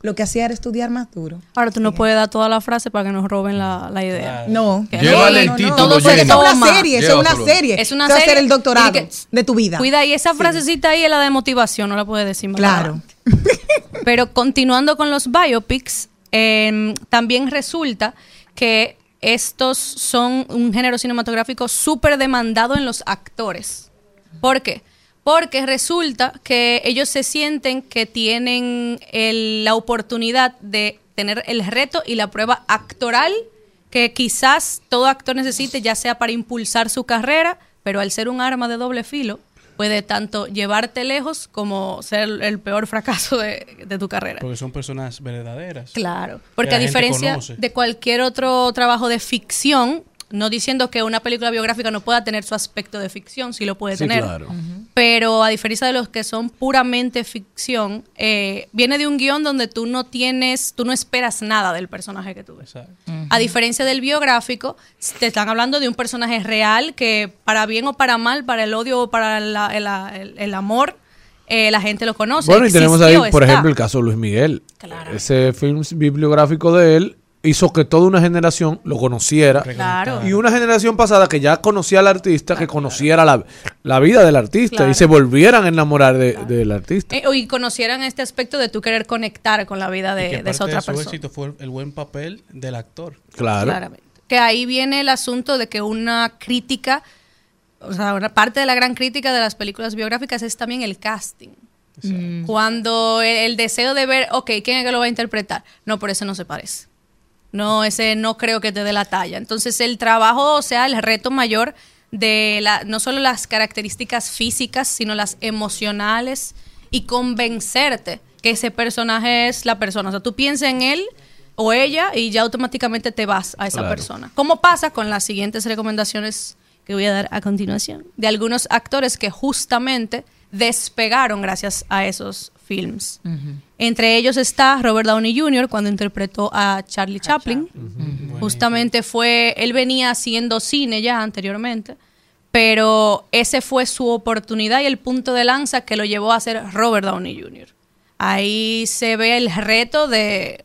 lo que hacía era estudiar más duro. Ahora tú no puedes dar toda la frase para que nos roben la, la idea. No. Llévale no, el no, no. título, Porque es una serie, es una serie. Es una serie. hacer el doctorado de tu vida. Cuida, y esa frasecita ahí es la de motivación, no la puedes decir más Claro. Pero continuando con los biopics, em, también resulta que estos son un género cinematográfico súper demandado en los actores. ¿Por qué? Porque resulta que ellos se sienten que tienen la oportunidad de tener el reto y la prueba actoral que quizás todo actor necesite, ya sea para impulsar su carrera, pero al ser un arma de doble filo, puede tanto llevarte lejos como ser el- peor fracaso de, de tu carrera. Porque son personas verdaderas. Claro, Que porque a diferencia conoce. de cualquier otro trabajo de ficción, no diciendo que una película biográfica no pueda tener su aspecto de ficción, sí lo puede Sí, tener. claro. Pero a diferencia de los que son puramente ficción, eh, viene de un guion donde tú no tienes, tú no esperas nada del personaje que tú ves. A diferencia del biográfico, te están hablando de un personaje real que para bien o para mal, para el odio o para la- el, el- el amor, eh, la gente lo conoce. Bueno, y tenemos ahí, por está. ejemplo, el caso de Luis Miguel. Ese film bibliográfico de él hizo que toda una generación lo conociera. Claro. Y una generación pasada que ya conocía al artista, que conociera la, la vida del artista Claro. y se volvieran a enamorar de- del artista. Eh, y conocieran este aspecto de tú querer conectar con la vida Y de, que de esa otra su persona. éxito fue el buen papel del actor. Claro. Claramente. Que ahí viene el asunto de que una crítica, o sea, una parte de la gran crítica de las películas biográficas es también el casting. Cuando el, el deseo de ver, ok, ¿quién es que lo va a interpretar? No, por eso no se parece. No, ese no creo que te dé la talla. Entonces el trabajo, o sea, el reto mayor de la, no solo las características físicas, sino las emocionales y convencerte que ese personaje es la persona. O sea, tú piensas en él o ella y ya automáticamente te vas a esa Claro. persona. ¿Cómo pasa con las siguientes recomendaciones que voy a dar a continuación? De algunos actores que justamente despegaron gracias a esos films. Entre ellos está Robert Downey Jr. cuando interpretó a Charlie Chaplin. Justamente fue, él venía haciendo cine ya anteriormente, pero ese fue su oportunidad y el punto de lanza que lo llevó a ser Robert Downey Jr. Ahí se ve el reto de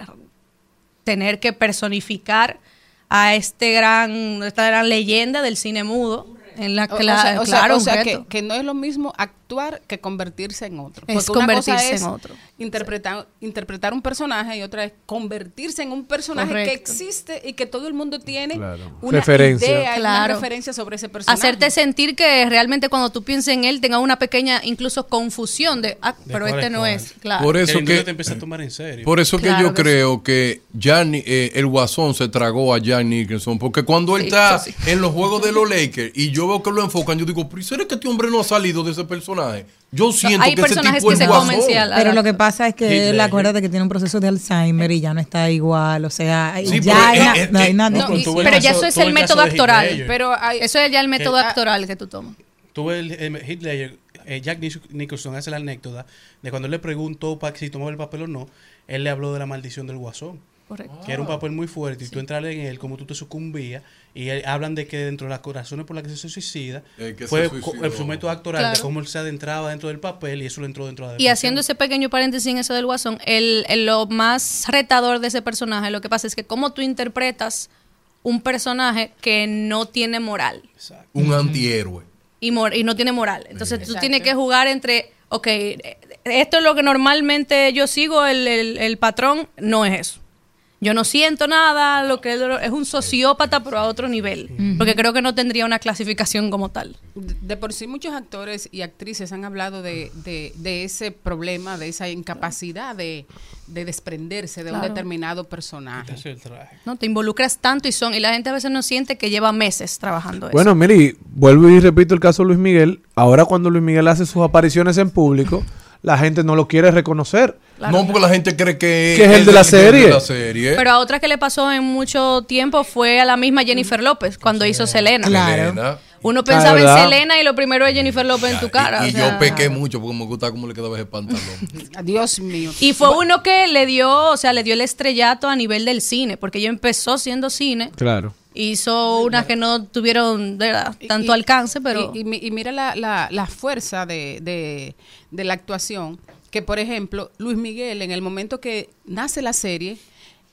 tener que personificar a este gran, esta gran leyenda del cine mudo. En la O- o sea- o sea- claro, o sea, que, que no es lo mismo actuar que convertirse en otro. Es Porque una cosa convertirse es en otro. Interpretar, interpretar un personaje y otra es convertirse en un personaje que existe y que todo el mundo tiene Claro. una Referencia. idea, y una Claro. referencia sobre ese personaje. Hacerte sentir que realmente cuando tú pienses en él tenga una pequeña incluso confusión de, ah, pero este es no cuál. es. Claro. Por eso que- te empieza a tomar en serio. Por eso que Claro yo que creo que ya ni- eh, el Guasón se tragó a Jan Nicholson, porque cuando él Sí, está en los juegos de los Lakers y yo veo que lo enfocan, yo digo, pero ¿y será que este hombre no ha salido de ese personaje? Yo siento hay que ese personajes tipo que se comen, sí, a la- Pero lo que pasa es que él acuérdate que tiene un proceso de Alzheimer y ya no está igual. O sea, Sí, ya pero, hay eh, na- eh, no hay eh, nada no, Pero ya eso es el método actoral. Pero hay, Eso es ya el método Que- ah, actoral que tú tomas. Tuve el, el Heath Ledger, eh, Jack Nich- Nicholson hace la anécdota de cuando él le preguntó pa- si tomaba el papel o no, él le habló de la maldición del guasón. Correcto. Que era un papel muy fuerte y tú entrar en él como tú te sucumbías y hablan de que dentro de las razones por las que se suicida que fue el su método actoral de cómo él se adentraba dentro del papel y eso lo entró dentro de la Y haciendo ese pequeño paréntesis en eso del guasón, el, el- lo más retador de ese personaje, lo que pasa es que cómo tú interpretas un personaje que no tiene moral Un antihéroe. y, mor- y no tiene moral. Entonces tú Exacto. tienes que jugar entre, ok, esto es lo que normalmente yo sigo, el, el- el patrón no es eso. Yo no siento nada, lo que él es un sociópata, pero a otro nivel. Porque creo que no tendría una clasificación como tal. De de por sí muchos actores y actrices han hablado de, de- de ese problema, de esa incapacidad de, de desprenderse de un determinado personaje. ¿no? Te involucras tanto y son, y la gente a veces no siente que lleva meses trabajando eso. Bueno, Miri, vuelvo y repito el caso de Luis Miguel. Ahora cuando Luis Miguel hace sus apariciones en público, la gente no lo quiere reconocer. No, porque la gente cree que, Que es el de la serie. de la serie. Pero a otra que le pasó en mucho tiempo fue a la misma Jennifer López cuando hizo Selena. Elena. Uno Ah, pensaba en. Selena y lo primero es Jennifer López en tu cara. Y, y o sea. yo pequé mucho porque me gustaba cómo le quedaba ese pantalón. Dios mío. Y fue uno que le dio, o sea, le dio el estrellato a nivel del cine, porque ella empezó siendo cine, Claro. hizo unas que no tuvieron verdad, tanto Y- alcance, pero Y, y mi- y mira la, la- la fuerza de, de- de la actuación, que por ejemplo, Luis Miguel, en el momento que nace la serie,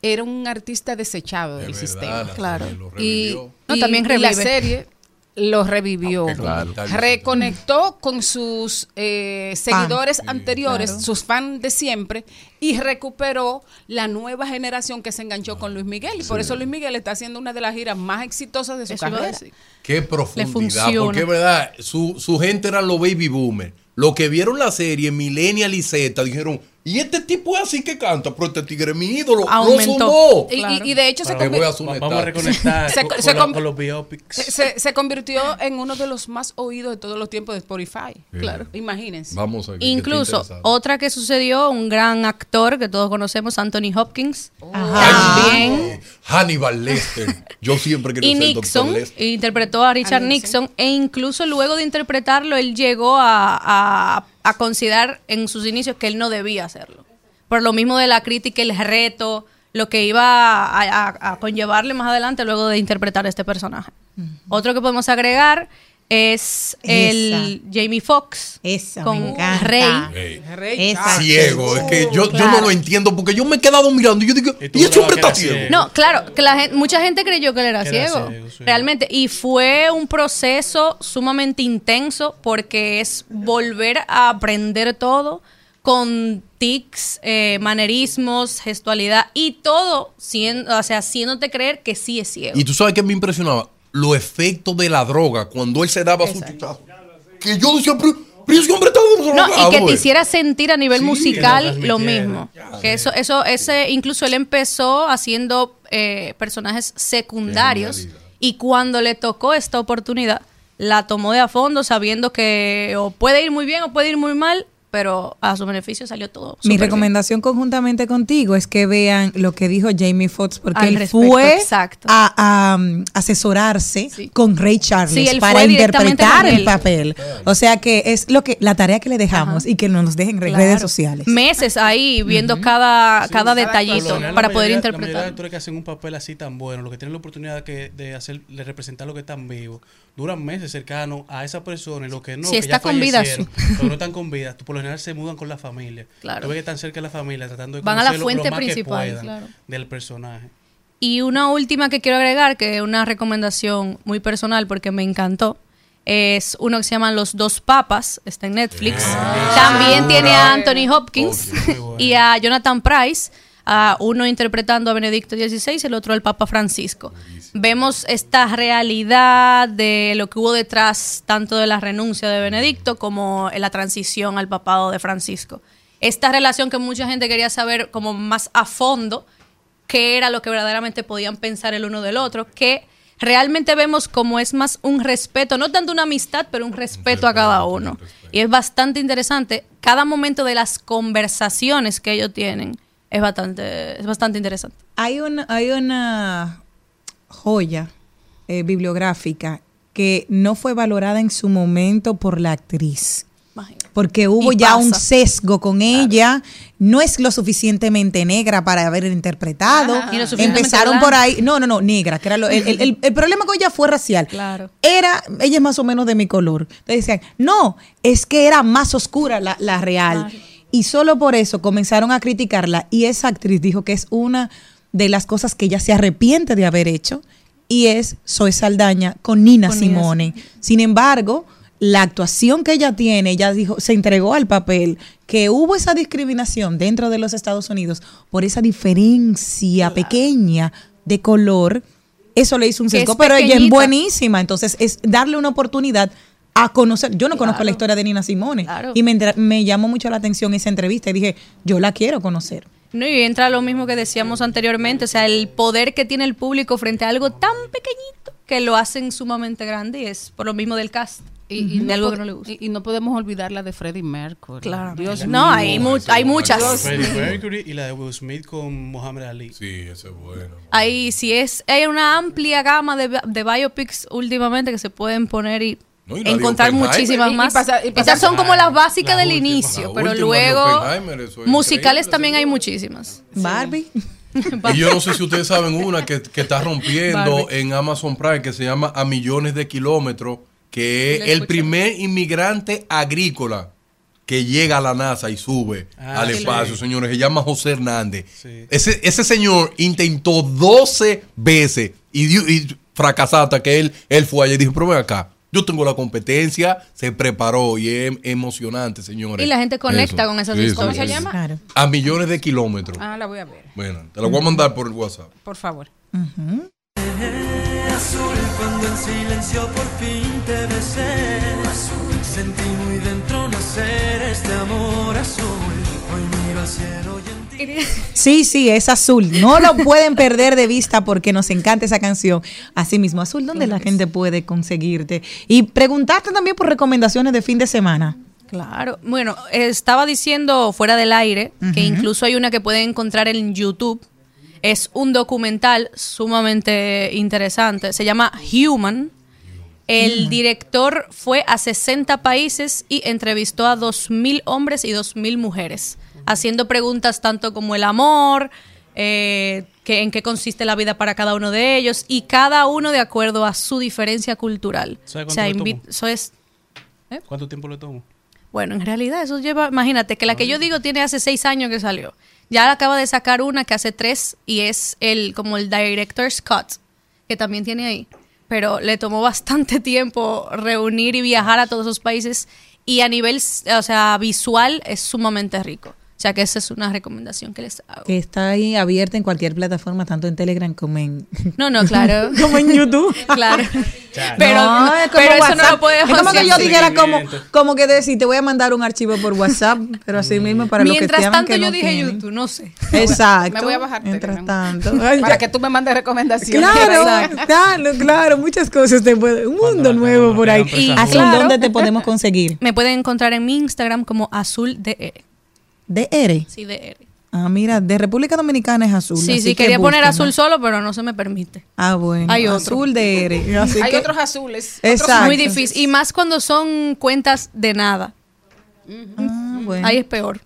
era un artista desechado del verdad, sistema. la Claro. serie lo Y, revivió. No, y- también y la serie lo revivió. Comentarios- Reconectó con sus eh, seguidores anteriores, claro. sus fans de siempre, y recuperó la nueva generación que se enganchó con Luis Miguel. Y por eso Luis Miguel está haciendo una de las giras más exitosas de su Eso carrera. Qué profundidad. Porque es verdad, su, su gente eran los baby boomers. Los que vieron la serie, Millennial y Z, dijeron, Y este tipo es así que canta, pero este tigre es mi ídolo. Aumentó. Lo sumó. Y- y- y de hecho se voy a. Vamos reconectar Se- con, se con la- com- con los biopics. Se, se convirtió en uno de los más oídos de todos los tiempos de Spotify. Claro. Imagínense. Vamos a ver. Incluso, otra que sucedió, un gran actor que todos conocemos, Anthony Hopkins, Ajá. también. Hannibal Lester. Yo siempre quería Y ser Nixon Dr. Lester. interpretó a Richard Nixon e incluso luego de interpretarlo él llegó a, a- a considerar en sus inicios que él no debía hacerlo. Por lo mismo de la crítica, el reto, lo que iba a, a- a conllevarle más adelante luego de interpretar a este personaje. Otro que podemos agregar es el Jamie Foxx con me. Rey. Ey. Esa- Ciego, es que yo, yo no lo entiendo porque yo me he quedado mirando y yo digo, y este hombre está ciego. No, claro, que la gente, mucha gente creyó que él era, Que era ciego, ciego, sí. realmente. Y fue un proceso sumamente intenso porque es volver a aprender todo con tics, eh, manerismos, gestualidad y todo, siendo, o sea, haciéndote creer que sí es ciego. Y tú sabes que me impresionaba los efectos de la droga cuando él se daba su chichazo. Que yo decía, pero, pero ese hombre está No, y que te eh". hiciera sentir a nivel Sí, musical lo mismo. Que eso, eso, ese, incluso él empezó haciendo eh, personajes secundarios y cuando le tocó esta oportunidad, la tomó de a fondo sabiendo que o puede ir muy bien o puede ir muy mal, pero a su beneficio salió todo. Mi bien. recomendación conjuntamente contigo es que vean lo que dijo Jamie Foxx, porque Al él respecto, fue exacto. a, a, um, asesorarse con Ray Charles Sí, para interpretar el papel. O sea que es lo que la tarea que le dejamos y que nos dejen en Claro. redes sociales. Meses ahí viendo cada, cada detallito para poder mayoría- La mayoría de interpretar. actores que hacen un papel así tan bueno, los que tienen la oportunidad que, de hacer, de representar lo que están vivos, duran meses cercanos a esa persona y los que no, Si que está ya con vida, los que no están con vida, por lo general se mudan con la familia. Claro. Tú ves que están cerca de la familia tratando de Van a la fuente lo más que principal, puedan claro. del personaje. Y una última que quiero agregar, que es una recomendación muy personal porque me encantó, es uno que se llama Los Dos Papas, está en Netflix. También tiene a Anthony Hopkins y a Jonathan Price, a uno interpretando a Benedicto XVI y el otro al Papa Francisco. Vemos esta realidad de lo que hubo detrás tanto de la renuncia de Benedicto como en la transición al papado de Francisco. Esta relación que mucha gente quería saber como más a fondo, qué era lo que verdaderamente podían pensar el uno del otro, que realmente vemos como es más un respeto, no tanto una amistad, pero un respeto a cada uno. Y es bastante interesante. Cada momento de las conversaciones que ellos tienen es bastante, es bastante interesante. Hay una, hay una joya eh, bibliográfica que no fue valorada en su momento por la actriz. Porque hubo Y ya un sesgo con ella, no es lo suficientemente negra para haber interpretado. Empezaron por ahí, no, no, no, negra, que era lo- el, el- el- el problema con ella fue racial. Claro. Era, ella es más o menos de mi color. Entonces decían, no, es que era más oscura la, la real. Y solo por eso comenzaron a criticarla. Y esa actriz dijo que es una de las cosas que ella se arrepiente de haber hecho. Y es Zoe Saldaña con Nina Con Nina Simone. Sin embargo, la actuación que ella tiene, ella dijo, se entregó al papel, que hubo esa discriminación dentro de los Estados Unidos por esa diferencia pequeña de color. Eso le hizo un sesgo, pero ella es buenísima. Entonces, es darle una oportunidad a conocer. Yo no conozco la historia de Nina Simone. Y me, me llamó mucho la atención esa entrevista y dije, yo la quiero conocer. No, y entra lo mismo que decíamos anteriormente, o sea, el poder que tiene el público frente a algo tan pequeñito que lo hacen sumamente grande y es por lo mismo del cast. Y, no algo que no le gusta. y- y no podemos olvidar la de Freddie Mercury. Claro. Dios No, mío. hay mu- hay muchas. Freddie Mercury y la de Will Smith con Muhammad Ali. Sí, ese es bueno. Ahí sí es, hay una amplia gama de, de biopics últimamente que se pueden poner y No, encontrar muchísimas Y- y más. y Estas son como las básicas La del última, inicio, pero última luego es musicales también hay muchísimas. Barbie. Y yo no sé si ustedes saben una que, que está rompiendo Barbie. en Amazon Prime que se llama A Millones de Kilómetros, que es el escuché. primer inmigrante agrícola que llega a la NASA y sube Ah, al sí. espacio, señores. Se llama José Hernández. Ese, ese señor intentó 12 veces y, dio- y fracasó hasta que él, él fue allá y dijo, pero ven acá, yo tengo la competencia, se preparó y es emocionante, señores. Y la gente conecta Eso. con esas sí, ¿Cómo se sí. llama? Claro. A millones de kilómetros. Ah, la voy a ver, Bueno, te lo voy a mandar por el WhatsApp. por favor. azul cuando en silencio por fin te besé. Sentí muy dentro nacer este amor azul. Hoy miro Sí, sí, es azul. No lo pueden perder de vista porque nos encanta esa canción. Asimismo, azul, ¿dónde la gente puede conseguirte? Y preguntarte también por recomendaciones de fin de semana. Claro. Bueno, estaba diciendo fuera del aire que incluso hay una que pueden encontrar en YouTube. Es un documental sumamente interesante. Se llama Human. El director fue a 60 países y entrevistó a 2.000 hombres y 2.000 mujeres, haciendo preguntas tanto como el amor, eh, que, en qué consiste la vida para cada uno de ellos y cada uno de acuerdo a su diferencia cultural. ¿Sabe O cuánto sea, le eso es ¿Cuánto tiempo le tomo? bueno, en realidad eso lleva, imagínate que la que yo digo tiene hace seis años que salió. Ya acaba de sacar una que hace tres y es el como el director's cut que también tiene ahí. Pero le tomó bastante tiempo reunir y viajar a todos esos países y a nivel, o sea, visual es sumamente rico. O sea que esa es una recomendación que les hago. Que está ahí abierta en cualquier plataforma, tanto en Telegram como en, No, no, claro. como en YouTube. claro. Pero, No, es como pero eso no lo podemos Es como que yo dijera como, como que decir, te voy a mandar un archivo por WhatsApp, pero así mismo para los que Mientras quieran tanto que yo no dije tienen. YouTube, no sé. Exacto. Me voy a bajar Mientras Telegram. tanto. Para que tú me mandes recomendaciones. Claro, claro, claro, muchas cosas te puede, un mundo nuevo por ahí. Y Azul, claro. ¿dónde te podemos conseguir? Me pueden encontrar en mi Instagram como AzulDR. DR. Sí, DR. Ah, mira, de República Dominicana es azul. Sí, así sí, que quería poner azul solo, pero no se me permite. Ah, bueno. Hay otro. Azul DR. Así Hay que- otros azules. Exacto. Muy difícil. Y más cuando son cuentas de nada. Ah, bueno. Ahí es peor.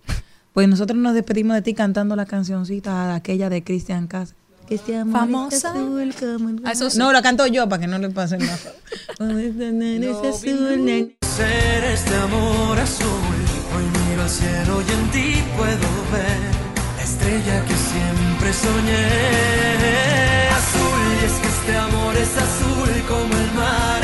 Pues nosotros nos despedimos de ti cantando la cancioncita aquella de Cristian Casa. Que este amor es Famosa. azul Ah, eso sí. No, la canto yo para que no le pase nada. Este nene es azul, nene. Ser este amor azul. Hoy miro al cielo y en ti puedo ver la estrella que siempre soñé. Azul, y es que este amor es azul como el mar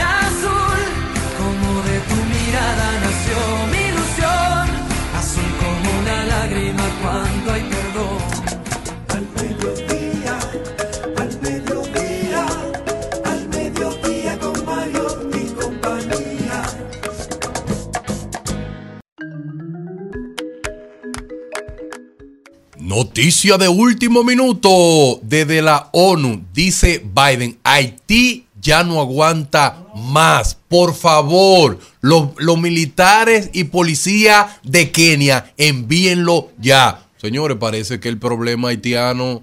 Noticia de último minuto desde la ONU. Dice Biden, Haití ya no aguanta más. Por favor, los, militares y policía de Kenia, envíenlo ya. Señores, parece que el problema haitiano,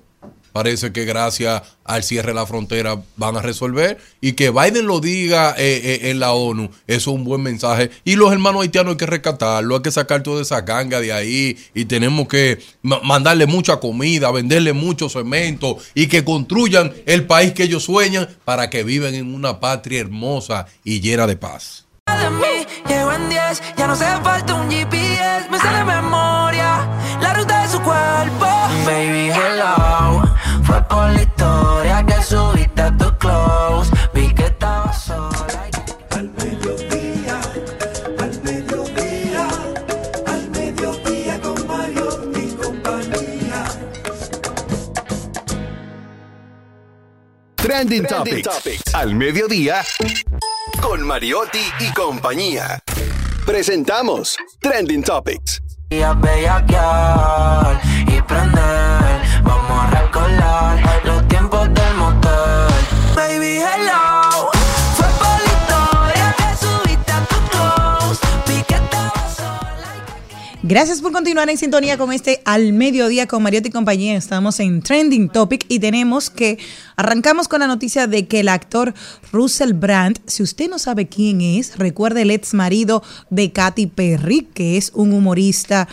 parece que gracias al cierre de la frontera van a resolver. Y que Biden lo diga eh, eh, en la ONU, eso es un buen mensaje. Y los hermanos haitianos hay que rescatarlo, hay que sacar toda esa ganga de ahí. Y tenemos que ma- mandarle mucha comida, venderle mucho cemento y que construyan el país que ellos sueñan para que vivan en una patria hermosa y llena de paz. de mí, llego en 10, ya no hace falta un GPS, me sale memoria la ruta de su cuerpo. Baby, hello, fue por la historia que subiste a tu close, vi que estabas sola. Al mediodía, al mediodía, al mediodía con Mario y compañía. Trending, Topics. Al mediodía con Mariotti y compañía. Presentamos Trending Topics. Y a bellaquear y prender, vamos a los tiempos del motel. Baby, hello. Gracias por continuar en sintonía con este Al Mediodía con Mariotti y compañía. Estamos en Trending Topic y tenemos que arrancamos con la noticia de que el actor Russell Brand, si usted no sabe quién es, recuerde el ex marido de Katy Perry, que es un humorista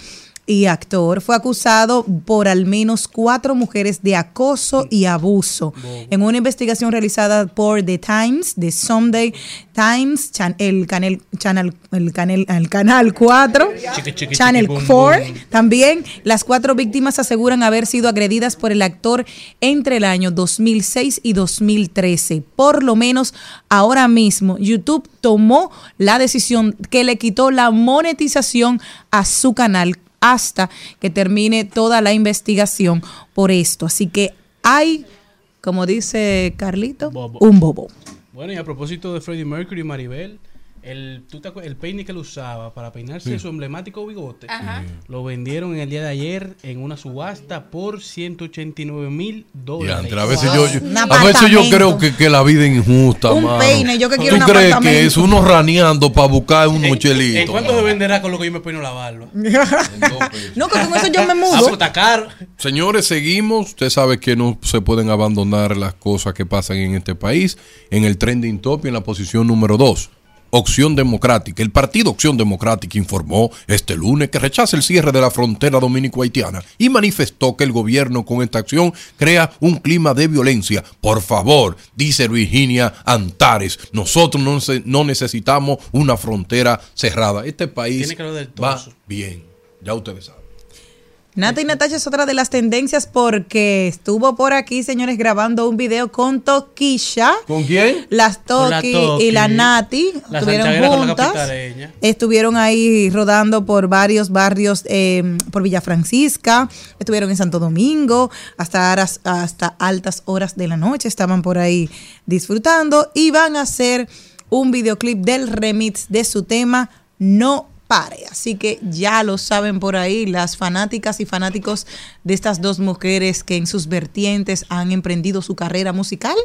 y actor, fue acusado por al menos cuatro mujeres de acoso y abuso en una investigación realizada por The Times, The Sunday Times, el canal, channel, el canal, el canal 4, Chiqui, chiqui, Channel chiqui, boom, 4. boom. También las cuatro víctimas aseguran haber sido agredidas por el actor entre el año 2006 y 2013. Por lo menos ahora mismo YouTube tomó la decisión que le quitó la monetización a su canal hasta que termine toda la investigación por esto. Así que hay, como dice Carlito, Bobo. un bobo. Bueno, y a propósito de Freddie Mercury y Maribel, El, ¿tú te acuerdas? el peine que él usaba para peinarse Sí. su emblemático bigote, Ajá. lo vendieron en el día de ayer en una subasta por 189 mil Y dólares. antes, a veces yo, yo- Un a veces yo creo que, que la vida es injusta, Un mano. peine, yo que quiero ¿Tú un crees que es uno raneando para buscar unos ¿En chelitos? cuánto se venderá con lo que yo me peino la barba? No, que con eso yo me Ah, mudo. está caro. Señores, seguimos. Usted sabe que no se pueden abandonar las cosas que pasan en este país. En el trending top y en la posición número 2. Opción Democrática. El partido Opción Democrática informó este lunes que rechaza el cierre de la frontera dominico-haitiana y manifestó que el gobierno con esta acción crea un clima de violencia. Por favor, dice Virginia Antares, nosotros no, necesitamos una frontera cerrada. Este país Tiene que va bien. Ya ustedes saben. Nata y Natasha es otra de las tendencias porque estuvo por aquí, señores, grabando un video con Toquisha. ¿Con quién? Las la Toki y la Nati La estuvieron la juntas. Estuvieron ahí rodando por varios barrios, eh, por Villa Francisca, estuvieron en Santo Domingo, hasta, horas- hasta altas horas de la noche estaban por ahí disfrutando y van a hacer un videoclip del remix de su tema No Pare. Así que ya lo saben por ahí, las fanáticas y fanáticos de estas dos mujeres que en sus vertientes han emprendido su carrera musical,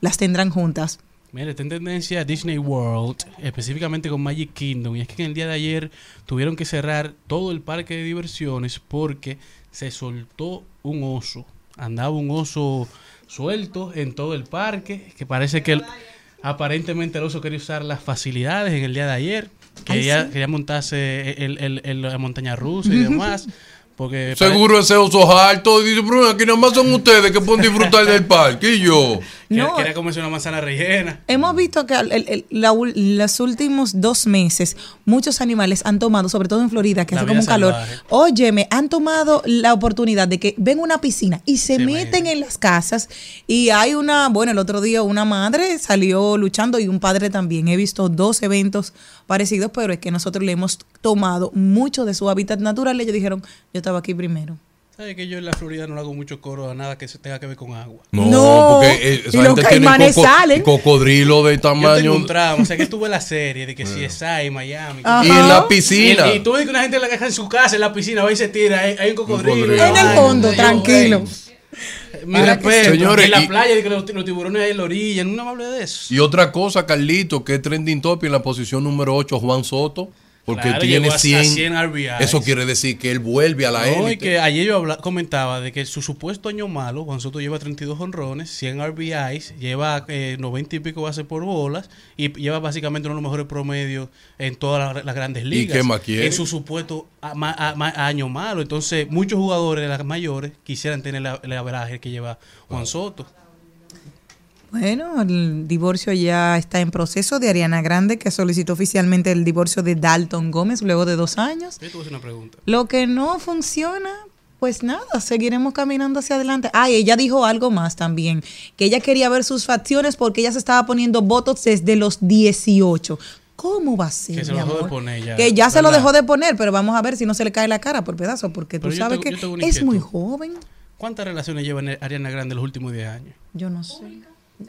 las tendrán juntas. Mire, está en tendencia Disney World, específicamente con Magic Kingdom. Y es que en el día de ayer tuvieron que cerrar todo el parque de diversiones porque se soltó un oso. Andaba un oso suelto en todo el parque, que parece que aparentemente el oso quería usar las facilidades en el día de ayer. Quería, quería montarse el, el- el- la montaña rusa y demás. Porque Seguro ese oso alto y dice, pero aquí nada más son ustedes que pueden disfrutar del parque y yo. Quería, No. quería comerse una manzana rellena. Hemos visto que el- el- la ul- los últimos dos meses muchos animales han tomado, sobre todo en Florida, que La hace como un calor, salvaje. óyeme, han tomado la oportunidad de que ven una piscina y se, Se meten en las casas y hay una, bueno, el otro día una madre salió luchando y un padre también. He visto dos eventos parecidos, pero es que nosotros le hemos tomado mucho de su hábitat natural. Ellos dijeron, yo estaba aquí primero. ¿Sabes que yo en la Florida no le hago mucho coro a nada que se tenga que ver con agua? No, No, porque eh, y esa gente tiene caimanes coco- salen. cocodrilo de Yo tengo tamaño. un trauma, o sea que tuve la serie de que si es ahí, Miami. Ajá. Y en la piscina. Y, y tú ves que una gente la deja en su casa, en la piscina, va y se tira, hay, hay un cocodrilo. cocodrilo. En el Ay, fondo, yo, tranquilo. Mi respeto. Señores, y en la y- playa, que los, los tiburones ahí en la orilla, no me hable de eso. Y otra cosa, Carlito, que es trending top y en la posición número 8, Juan Soto. Porque Claro, tiene llegó a- a 100. 100 RBIs. Eso quiere decir que él vuelve a la No, y que ayer yo habla- comentaba de que su supuesto año malo, Juan Soto lleva 32 honrones, 100 RBIs, lleva eh, 90 y pico bases por bolas y lleva básicamente uno de los mejores promedios en todas las, las grandes ¿Y ligas. qué más quiere? En su supuesto a- a- ma- año malo. Entonces, muchos jugadores de las mayores quisieran tener la- el averaje que lleva Juan Soto. Bueno, el divorcio ya está en proceso de Ariana Grande, que solicitó oficialmente el divorcio de Dalton Gómez luego de dos años. Yo hacer una pregunta. Lo que no funciona, pues nada, seguiremos caminando hacia adelante. Ah, y ella dijo algo más también, que ella quería ver sus facciones porque ella se estaba poniendo botox desde los 18. ¿Cómo va a ser, Que se lo dejó de poner ya, Que ya se lo dejó de poner, pero vamos a ver si no se le cae la cara por pedazo, porque tú Pero sabes que es muy joven. ¿Cuántas relaciones lleva Ariana Grande en los últimos 10 años? Yo no sé.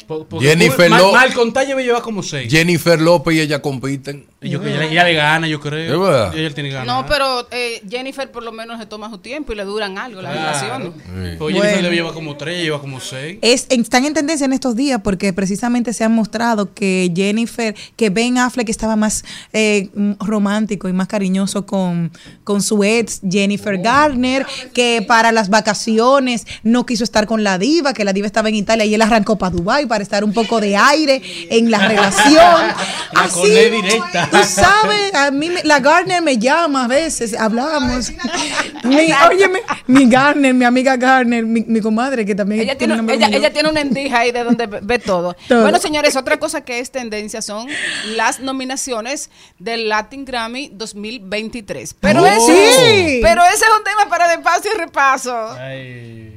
Porque Jennifer mal, Lo- mal contar lleva lleva como 6. Jennifer López y ella compiten. Yo, ella, ella le gana, yo creo. ¿Es verdad? Ella tiene ganas. No, pero eh, Jennifer por lo menos se toma su tiempo y le duran algo las relaciones. Pues Bueno. Jennifer le lleva como 3, lleva como 6. Es, están en tendencia en estos días porque precisamente se ha mostrado que Jennifer, que Ben Affleck estaba más eh, romántico y más cariñoso con, con su ex Jennifer Garner, que para las vacaciones no quiso estar con la diva, que la diva estaba en Italia y él arrancó para Dubai para estar un poco de aire en la relación. La Así, directa. Tú sabes, a mí me- la Garner me llama a veces, hablamos. mi, óyeme, mi Garner, mi amiga Garner, mi, mi comadre que también Ella tiene tiene, ella, ella tiene una endija ahí de donde ve ve todo. Todo. Bueno, señores, otra cosa que es tendencia son las nominaciones del Latin Grammy 2023. Pero, Oh. ese, Sí. pero ese es un tema para de paso y repaso. Ay.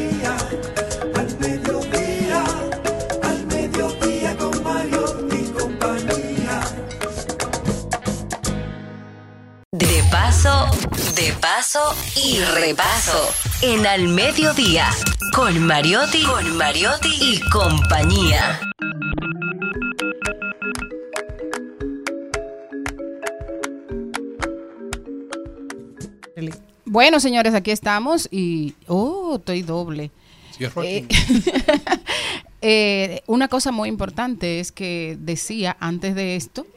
paso, de paso y repaso. En Al Mediodía, con Mariotti, con Mariotti y compañía. Bueno, señores, aquí estamos y... Oh, estoy doble. Eh, eh, una cosa muy importante es que decía antes de esto,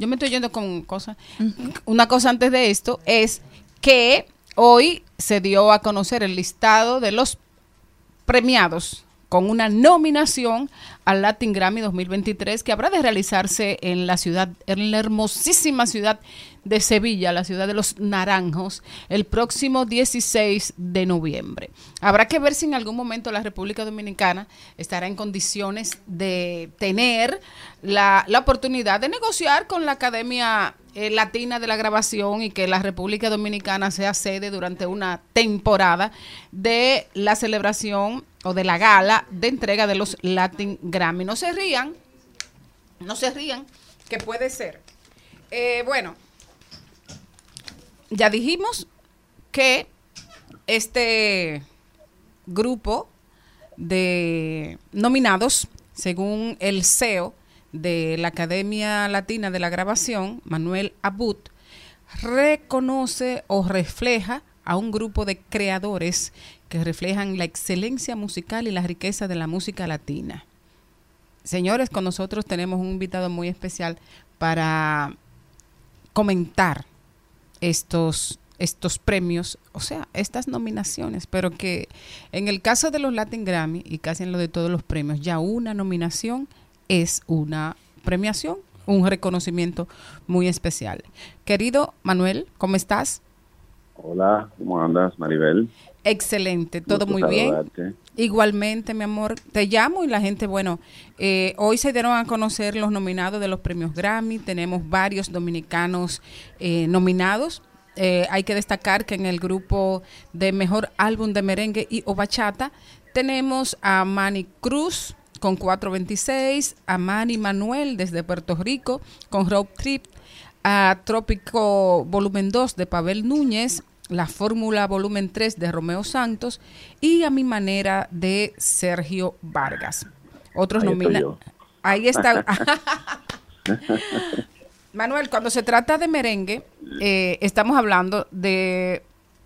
yo me estoy yendo con cosas, una cosa antes de esto es que hoy se dio a conocer el listado de los premiados con una nominación al Latin Grammy 2023 que habrá de realizarse en la ciudad, en la hermosísima ciudad de Sevilla, la ciudad de los naranjos, el próximo 16 de noviembre. Habrá que ver si en algún momento la República Dominicana estará en condiciones de tener la, la oportunidad de negociar con la Academia eh, Latina de la Grabación y que la República Dominicana sea sede durante una temporada de la celebración o de la gala de entrega de los Latin Grammy. No se rían, no se rían, que puede ser. Eh, bueno, ya dijimos que este grupo de nominados, según el CEO de la Academia Latina de la Grabación, Manuel Abud, reconoce o refleja a un grupo de creadores que reflejan la excelencia musical y la riqueza de la música latina. Señores, con nosotros tenemos un invitado muy especial para comentar estos estos premios, o sea, estas nominaciones, pero que en el caso de los Latin Grammy y casi en lo de todos los premios, ya una nominación es una premiación, un reconocimiento muy especial. Querido Manuel, ¿cómo estás? Hola, ¿cómo andas, Maribel? Excelente, todo Gusto muy bien. Igualmente, mi amor, te llamo y la gente, bueno, eh, hoy se dieron a conocer los nominados de los premios Grammy, tenemos varios dominicanos eh, nominados. Eh, hay que destacar que en el grupo de mejor álbum de merengue y o bachata tenemos a Manny Cruz con 426, a Manny Manuel desde Puerto Rico con Road Trip, a Trópico Volumen 2 de Pavel Núñez, la Fórmula Volumen 3 de Romeo Santos y a mi manera de Sergio Vargas. Otros nominados. Ahí está. Manuel, cuando se trata de merengue, eh, estamos hablando de,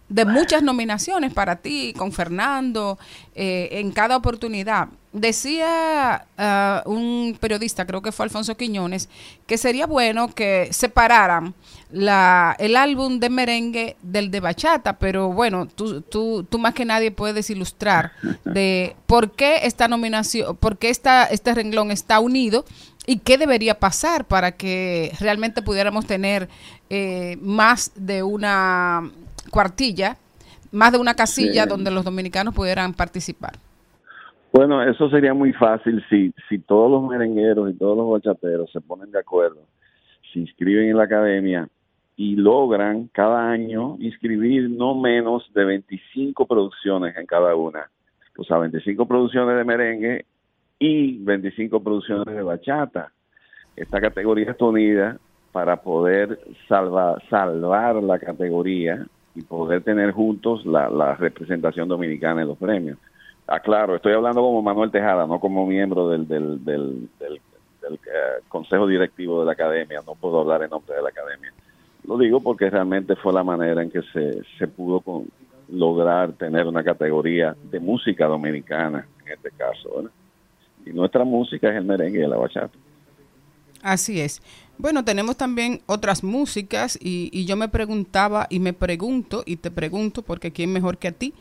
de muchas nominaciones para ti, con Fernando, eh, en cada oportunidad. Decía ah, un periodista, creo que fue Alfonso Quiñones, que sería bueno que separaran la, el álbum de merengue del de bachata, pero bueno, tú, tú, tú más que nadie puedes ilustrar de por qué esta nominación, por qué esta, este renglón está unido y qué debería pasar para que realmente pudiéramos tener eh, más de una cuartilla, más de una casilla Sí. donde los dominicanos pudieran participar. Bueno, eso sería muy fácil si, si todos los merengueros y todos los bachateros se ponen de acuerdo, se inscriben en la academia y logran cada año inscribir no menos de 25 producciones en cada una. O sea, 25 producciones de merengue y 25 producciones de bachata. Esta categoría está unida para poder salva- salvar la categoría y poder tener juntos la, representación dominicana en los premios. Ah, claro, estoy hablando como Manuel Tejada, no como miembro del, del, del, del- del, eh, consejo directivo de la academia, no puedo hablar en nombre de la academia. Lo digo porque realmente fue la manera en que se, pudo lograr tener una categoría de música dominicana, en este caso. Y nuestra música es el merengue y la bachata. Así es. Bueno, tenemos también otras músicas y, y yo me preguntaba y me pregunto y te pregunto porque quién mejor que a ti,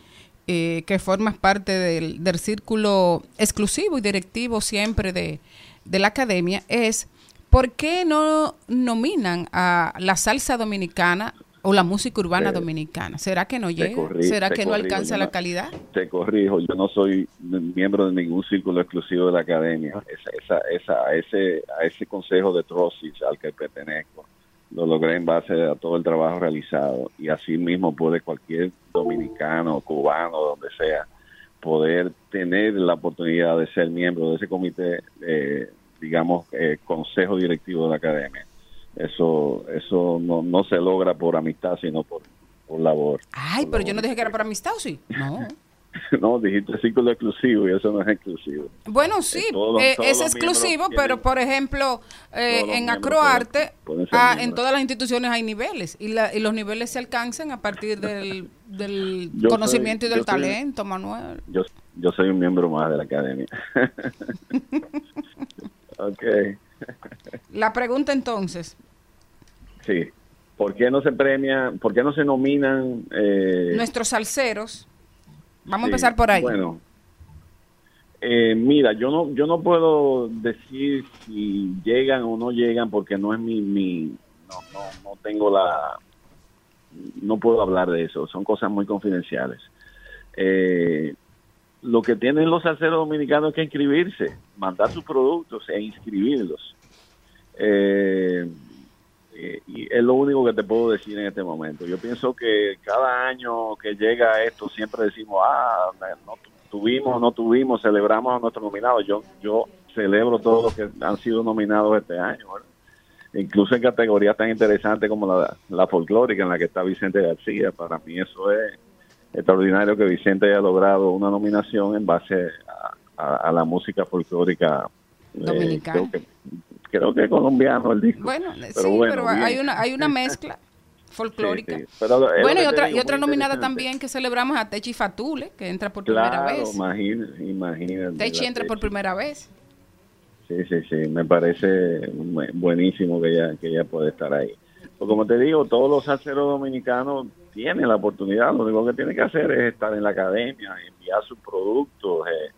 eh, que formas parte del, del círculo exclusivo y directivo siempre de, de la academia, es ¿por qué no nominan a la salsa dominicana o la música urbana Te- dominicana? ¿Será que no llega? corri- ¿Será que no alcanza la no- calidad? Te corrijo, yo no soy miembro de ningún círculo exclusivo de la academia. Esa, esa, esa, a, ese, a ese consejo de Trosis al que pertenezco, lo logré en base a todo el trabajo realizado y así mismo puede cualquier dominicano, cubano, donde sea, poder tener la oportunidad de ser miembro de ese comité, eh, digamos, eh, consejo directivo de la academia. Eso, eso no, no se logra por amistad, sino por, por labor. Ay, pero yo no dije que era por amistad, ¿o sí? No. no, dijiste círculo exclusivo y eso no es exclusivo. Bueno, sí, todos- eh, todos es exclusivo, pero por ejemplo, eh, en Acroarte, pueden ah, en todas las instituciones hay niveles y, la- y los niveles se alcanzan a partir del, del conocimiento soy- y del soy- talento, Manuel. Yo, yo soy un miembro más de la academia. ok, La pregunta entonces, sí. ¿Por qué no se premia, por qué no se nominan? eh, nuestros salseros, vamos sí, a empezar por ahí. Bueno, eh, mira, yo no, yo no puedo decir si llegan o no llegan porque no es mi, mi no, no, no tengo la, no puedo hablar de eso, son cosas muy confidenciales. Eh, lo que tienen los salseros dominicanos es que inscribirse, mandar sus productos e inscribirlos. Eh, eh, y es lo único que te puedo decir en este momento. Yo pienso que cada año que llega esto siempre decimos, ah, no tu- tuvimos, no tuvimos, celebramos a nuestros nominados. Yo, yo celebro todos los que han sido nominados este año, ¿verdad? incluso en categorías tan interesantes como la, la folclórica en la que está Vicente García. Para mí eso es extraordinario que Vicente haya logrado una nominación en base a, a- a la música folclórica eh, Dominicana. Creo que que colombiano el disco. Bueno, Pero sí, bueno, pero bien. hay una, hay una mezcla folclórica. Sí, sí. Pero es Bueno, y otra, digo, y otra nominada también que celebramos a Techi Fatule, que entra por primera vez. imagínate, imagínate. Techi entra por primera vez. Sí, sí, sí, me parece bu- buenísimo que ella, que ella puede estar ahí. Pues como te digo, todos los salseros dominicanos tienen la oportunidad, lo único que tienen que hacer es estar en la academia, enviar sus productos eh,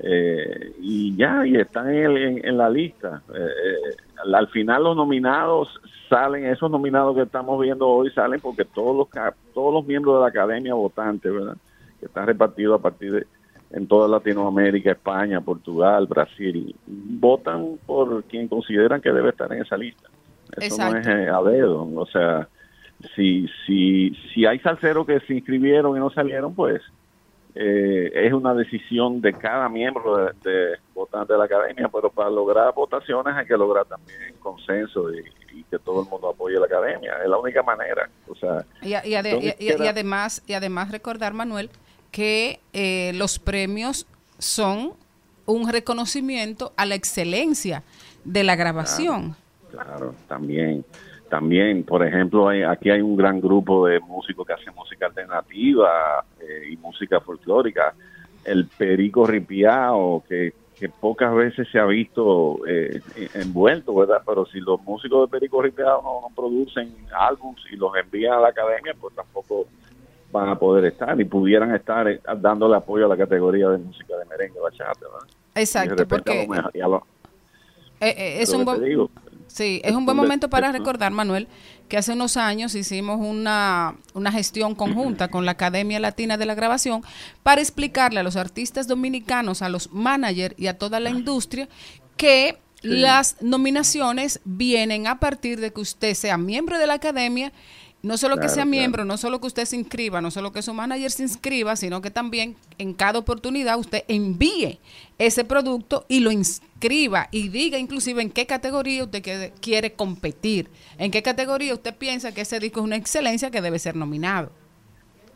eh, y ya, y están en, el- en- en la lista. Eh, eh, al, al final los nominados salen, esos nominados que estamos viendo hoy salen porque todos los, todos los miembros de la academia votantes, ¿verdad? Que están repartidos a partir de en toda Latinoamérica, España, Portugal, Brasil, votan por quien consideran que debe estar en esa lista. Eso no es eh, a dedo, o sea, si, si, si hay salseros que se inscribieron y no salieron, pues eh, es una decisión de cada miembro de, de votante de la academia, pero para lograr votaciones hay que lograr también consenso y, y que todo el mundo apoye la academia. Es la única manera. O sea, Y, y ade- y- además, y además recordar, Manuel, que eh, los premios son un reconocimiento a la excelencia de la grabación. Claro, también. También, por ejemplo, hay- aquí hay un gran grupo de músicos que hacen música alternativa eh, y música folclórica. El Perico Ripiao, que, que pocas veces se ha visto eh, envuelto, ¿verdad? Pero si los músicos de Perico Ripiao no, no producen álbumes y los envían a la academia, pues tampoco van a poder estar y pudieran estar eh, dándole apoyo a la categoría de música de merengue, bachata, ¿verdad? Exacto, porque a lo mejor- y a lo- eh, es un te digo. Sí, es un buen momento para recordar, Manuel, que hace unos años hicimos una, una gestión conjunta con la Academia Latina de la Grabación para explicarle a los artistas dominicanos, a los managers y a toda la industria que las nominaciones vienen a partir de que usted sea miembro de la Academia, no solo que sea claro. miembro, no solo que usted se inscriba, no solo que su manager se inscriba, sino que también en cada oportunidad usted envíe ese producto y lo inscriba y diga inclusive en qué categoría usted quiere, quiere competir, en qué categoría usted piensa que ese disco es una excelencia que debe ser nominado.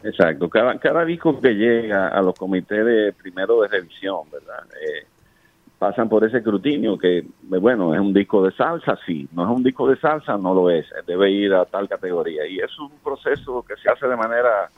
Exacto, cada, cada disco que llega a los comités de primero de revisión, ¿verdad? Eh, pasan por ese escrutinio que, bueno, es un disco de salsa, sí, no es un disco de salsa, no lo es, debe ir a tal categoría. Y es un proceso que se hace de manera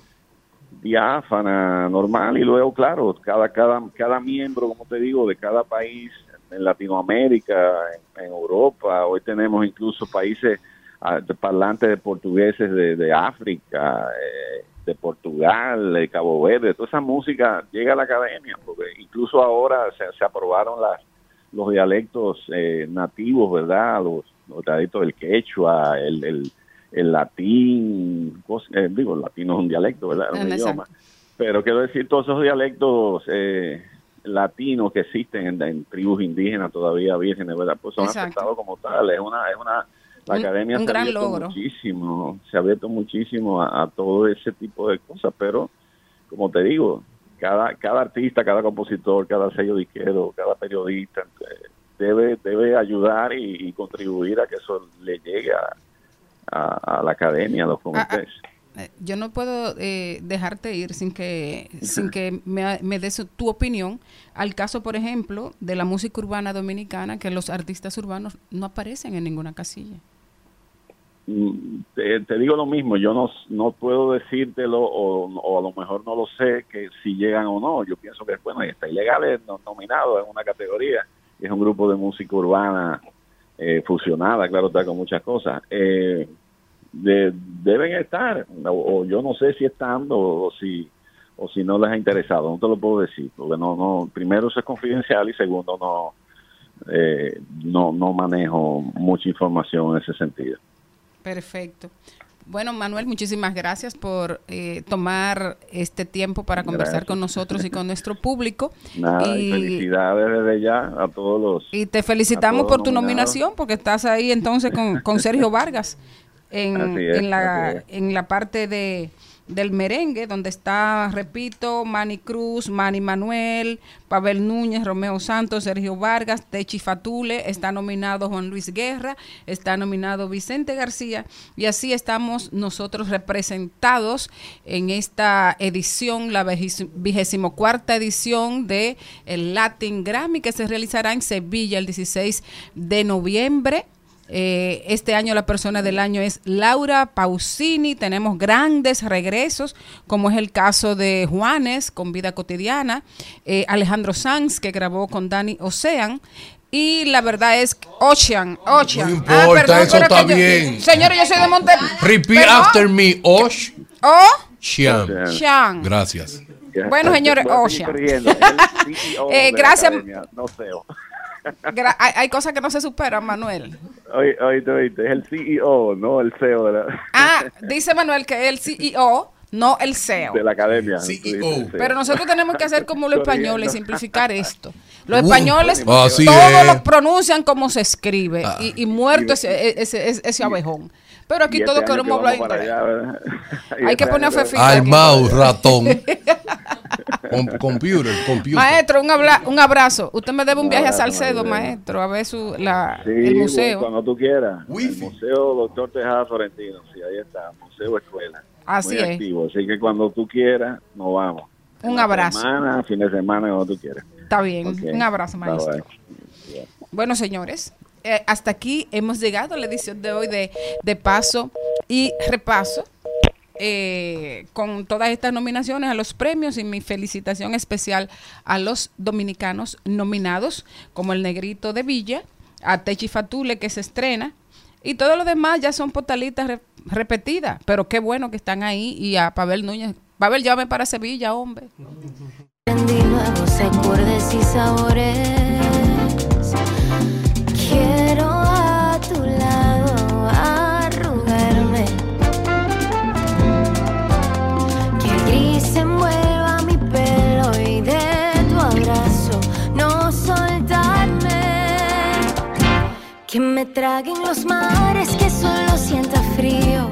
diáfana, normal, y luego, claro, cada, cada, cada miembro, como te digo, de cada país, en Latinoamérica, en, Europa, hoy tenemos incluso países ah, parlantes de portugueses de, de África, eh, de Portugal, de Cabo Verde, toda esa música llega a la academia, porque incluso ahora se, se aprobaron las, los dialectos eh, nativos, ¿verdad? Los, los dialectos del quechua, el, el, el latín, eh, digo, el latino es un dialecto, ¿verdad? Es un Exacto. idioma. Pero quiero decir, todos esos dialectos eh, latinos que existen en, en tribus indígenas todavía vírgenes, ¿verdad? Pues son Exacto. aceptados como tal. Es una, es una la academia un se ha abierto logro. muchísimo, se ha abierto muchísimo a, a todo ese tipo de cosas, pero como te digo, cada, cada artista, cada compositor, cada sello disquero, cada periodista eh, debe, debe ayudar y, y contribuir a que eso le llegue a, a- a la academia, a los comités. Eh, Yo no puedo eh, dejarte ir sin que sin que me, me des tu opinión al caso, por ejemplo, de la música urbana dominicana, que los artistas urbanos no aparecen en ninguna casilla. Mm, te, digo lo mismo, yo no, no puedo decírtelo o, o a lo mejor no lo sé que si llegan o no. Yo pienso que bueno, está ilegal es no- nominado en una categoría. Es un grupo de música urbana eh, fusionada, claro está, con muchas cosas. Eh, de- deben estar, o, yo no sé si estando o si o si no les ha interesado, no te lo puedo decir, porque no, no, primero eso es confidencial y segundo no, eh, no, no manejo mucha información en ese sentido. Perfecto. Bueno, Manuel, muchísimas gracias por eh, tomar este tiempo para conversar Gracias. con nosotros y con nuestro público. Nada, y, Y- felicidades desde ya a todos los. Y te felicitamos por tu nominados. nominación, porque estás ahí entonces con, con Sergio Vargas en, es, en la, en la parte de del merengue, donde está, repito, Manny Cruz, Manny Manuel, Pavel Núñez, Romeo Santos, Sergio Vargas, Techi Fatule, está nominado Juan Luis Guerra, está nominado Vicente García, y así estamos nosotros representados en esta edición, la vigésimo cuarta edición de el Latin Grammy, que se realizará en Sevilla el 16 de noviembre. Eh, este año la persona del año es Laura Pausini. Tenemos grandes regresos, como es el caso de Juanes con Vida Cotidiana, eh, Alejandro Sanz, que grabó con Dani Ocean. Y la verdad es que Ocean, Ocean. Ah, No importa, eso pero está que yo- bien. señores, yo soy de Monte. Repeat Perdón. after me, Osh. Shiam. Sean. Gracias. Bueno, señores, Ocean. CEO Eh, gracias. no CEO. Gra- hay, hay cosas que no se superan, Manuel. Oye, oíste, es el CEO, no el CEO de la, Ah, dice Manuel que es el CEO, no el CEO. de la academia. E CEO. Pero nosotros tenemos que hacer como los españoles, simplificar esto. Los Uh, españoles todos es. lo pronuncian como se escribe Ah. y, y muerto ese, ese, ese, ese abejón. Pero aquí todos este queremos que hablar inglés. Hay que este poner fefita aquí. Almao, ratón. Com- computer, computer. Maestro, un, habla- un abrazo. Usted me debe un viaje a Salcedo, maestro, a ver su, la, Sí, el museo. Cuando tú quieras. El Museo Doctor Tejada Florentino, sí, ahí está, Museo Escuela. Así Muy es. activo, así que cuando tú quieras, nos vamos. Un abrazo. Semana, fin de semana, cuando tú quieras. Está bien, un abrazo, maestro. Bueno, señores, eh, hasta aquí hemos llegado a la edición de hoy de, de Paso y Repaso. eh, con todas estas nominaciones a los premios y mi felicitación especial a los dominicanos nominados, como el Negrito de Villa, a Techi Fatule que se estrena, y todo lo demás ya son potalitas re- repetidas, pero qué bueno que están ahí, y a Pavel Núñez. Pavel, llame para Sevilla, hombre. Quiero a tu lado arrugarme. Que el gris envuelva mi pelo y de tu abrazo no soltarme. Que me traguen los mares, que solo sienta frío.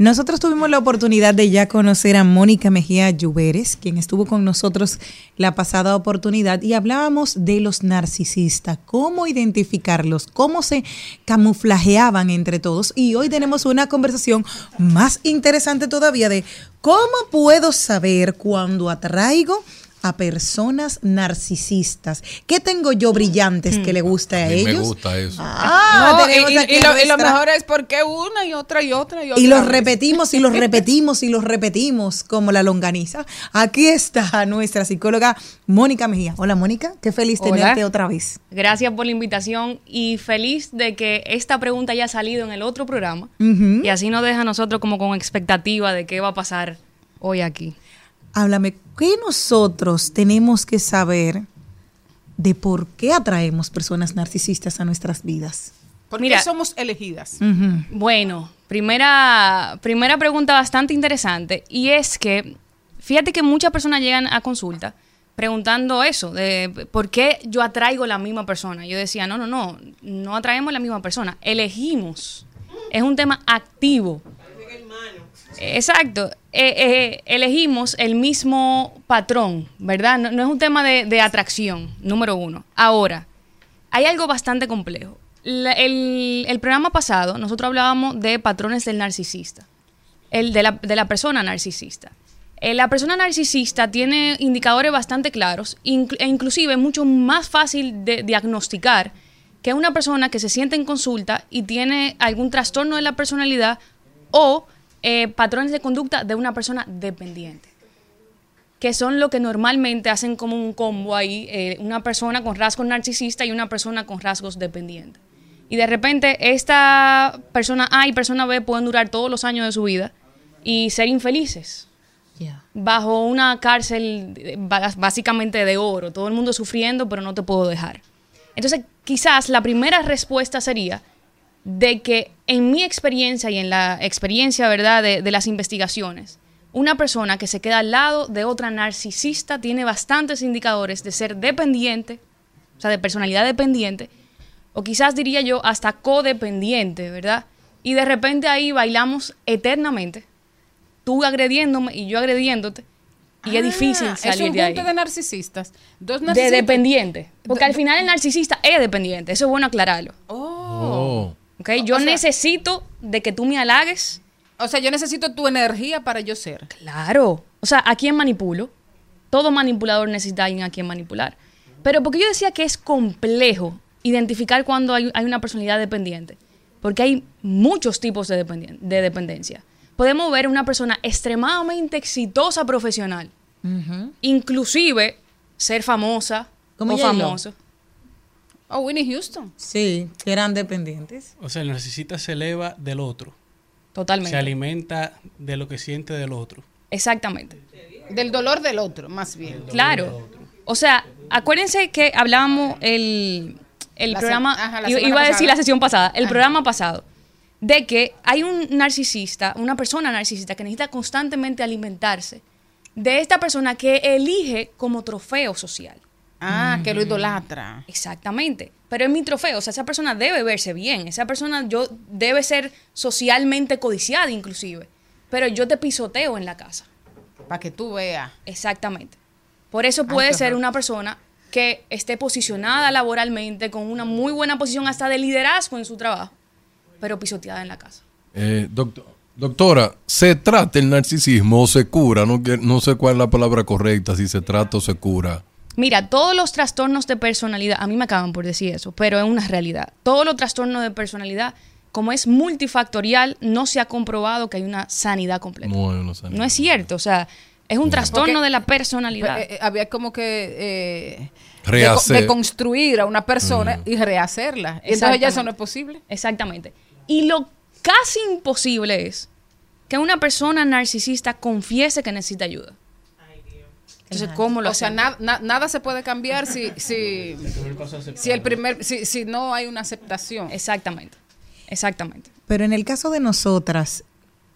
Nosotros tuvimos la oportunidad de ya conocer a Mónica Mejía Lluveres, quien estuvo con nosotros la pasada oportunidad y hablábamos de los narcisistas, cómo identificarlos, cómo se camuflajeaban entre todos y hoy tenemos una conversación más interesante todavía de cómo puedo saber cuando atraigo a personas narcisistas. ¿Qué tengo yo brillantes que le gusta a, A mí me ellos? gusta eso. Ah, No, y, y- aquí y lo, y lo nuestra- mejor es porque una y otra y otra y otra. y los vez. repetimos y los repetimos y los repetimos como la longaniza. Aquí está nuestra psicóloga Mónica Mejía. Hola Mónica, qué feliz Hola. tenerte otra vez. Gracias por la invitación y feliz de que esta pregunta haya salido en el otro programa y así nos deja a nosotros como con expectativa de qué va a pasar hoy aquí. Háblame, ¿qué nosotros tenemos que saber de por qué atraemos personas narcisistas a nuestras vidas? Porque Mira. somos elegidas. Bueno, primera, primera pregunta bastante interesante. Y es que, fíjate que muchas personas llegan a consulta preguntando eso, de por qué yo atraigo la misma persona. Yo decía, no, no, no, no atraemos la misma persona, elegimos. Es un tema activo. Exacto. Eh, eh, elegimos el mismo patrón, ¿verdad? No, es un tema de, atracción, número uno. Ahora, hay algo bastante complejo. El, programa pasado, nosotros hablábamos de patrones del narcisista, el de la, persona narcisista. Eh, la persona narcisista tiene indicadores bastante claros e inclusive mucho más fácil de diagnosticar que una persona que se siente en consulta y tiene algún trastorno de la personalidad o eh, patrones de conducta de una persona dependiente que son lo que normalmente hacen como un combo ahí, eh, una persona con rasgos narcisistas y una persona con rasgos dependientes. Y de repente esta persona A y persona B pueden durar todos los años de su vida y ser infelices bajo una cárcel básicamente de oro, todo el mundo sufriendo, pero no te puedo dejar. Entonces, quizás la primera respuesta sería de que en mi experiencia y en la experiencia, ¿verdad?, de, de las investigaciones, una persona que se queda al lado de otra narcisista tiene bastantes indicadores de ser dependiente, o sea, de personalidad dependiente, o quizás diría yo hasta codependiente, ¿verdad? Y de repente ahí bailamos eternamente, tú agrediéndome y yo agrediéndote, y es difícil Ah, salir es un de ahí. de narcisistas. Dos De narcisistas. dependiente. Porque al final el narcisista es dependiente. Eso es bueno aclararlo. Oh. Yo necesito de que tú me halagues. O sea, yo necesito tu energía para yo ser. Claro. O sea, ¿a quién manipulo? Todo manipulador necesita a alguien a quien manipular. Pero porque yo decía que es complejo identificar cuando hay, hay una personalidad dependiente. Porque hay muchos tipos de, de dependencia. Podemos ver una persona extremadamente exitosa profesional. Inclusive ser famosa Como o famoso. O Oh, Winnie Houston. Sí, que eran dependientes. O sea, el narcisista se eleva del otro. Totalmente. Se alimenta de lo que siente del otro. Exactamente. Del dolor del otro, más bien. Claro. O sea, acuérdense que hablábamos el, el La se- programa, ajá, la iba- a decir pasada. la sesión pasada, el Ajá. programa pasado, de que hay un narcisista, una persona narcisista que necesita constantemente alimentarse de esta persona que elige como trofeo social. Ah, que lo idolatra. Exactamente. Pero es mi trofeo. O sea, esa persona debe verse bien. Esa persona yo debe ser socialmente codiciada inclusive. Pero yo te pisoteo en la casa. Para que tú veas. Exactamente. Por eso puede ser una persona que esté posicionada laboralmente, con una muy buena posición hasta de liderazgo en su trabajo, pero pisoteada en la casa. Eh, doctor- doctora, ¿se trata el narcisismo o se cura? No, que- no sé cuál es la palabra correcta, si se trata o se cura. Mira, todos los trastornos de personalidad, a mí me acaban por decir eso, pero es una realidad. Todos los trastornos de personalidad, como es multifactorial, no se ha comprobado que hay una sanidad completa. No, yo no es cierto, o sea, es un trastorno Porque- de la personalidad. Eh, eh, había como que eh, Rehacer. de, co- de construir a una persona Mm. y rehacerla. Y entonces ya eso no es posible. Exactamente. Y lo casi imposible es que una persona narcisista confiese que necesita ayuda. Entonces, ¿cómo lo O sea, hacemos? na- na- nada se puede cambiar si, si, si el primer, si, si no hay una aceptación. Exactamente. Exactamente. Pero en el caso de nosotras,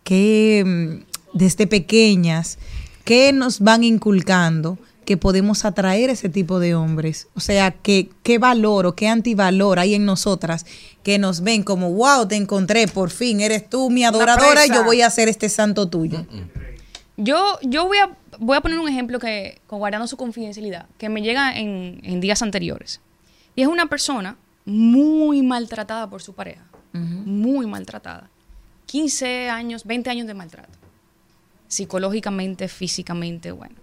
que mm, desde pequeñas, ¿qué nos van inculcando que podemos atraer ese tipo de hombres? O sea, ¿qué, qué valor o qué antivalor hay en nosotras que nos ven como, wow, te encontré, por fin, eres tú mi adoradora y yo voy a ser este santo tuyo? Yo, yo voy, a, voy a poner un ejemplo que, con guardando su confidencialidad, que me llega en, en días anteriores. Y es una persona muy maltratada por su pareja. Muy maltratada. 15 años, 20 años de maltrato. Psicológicamente, físicamente, bueno.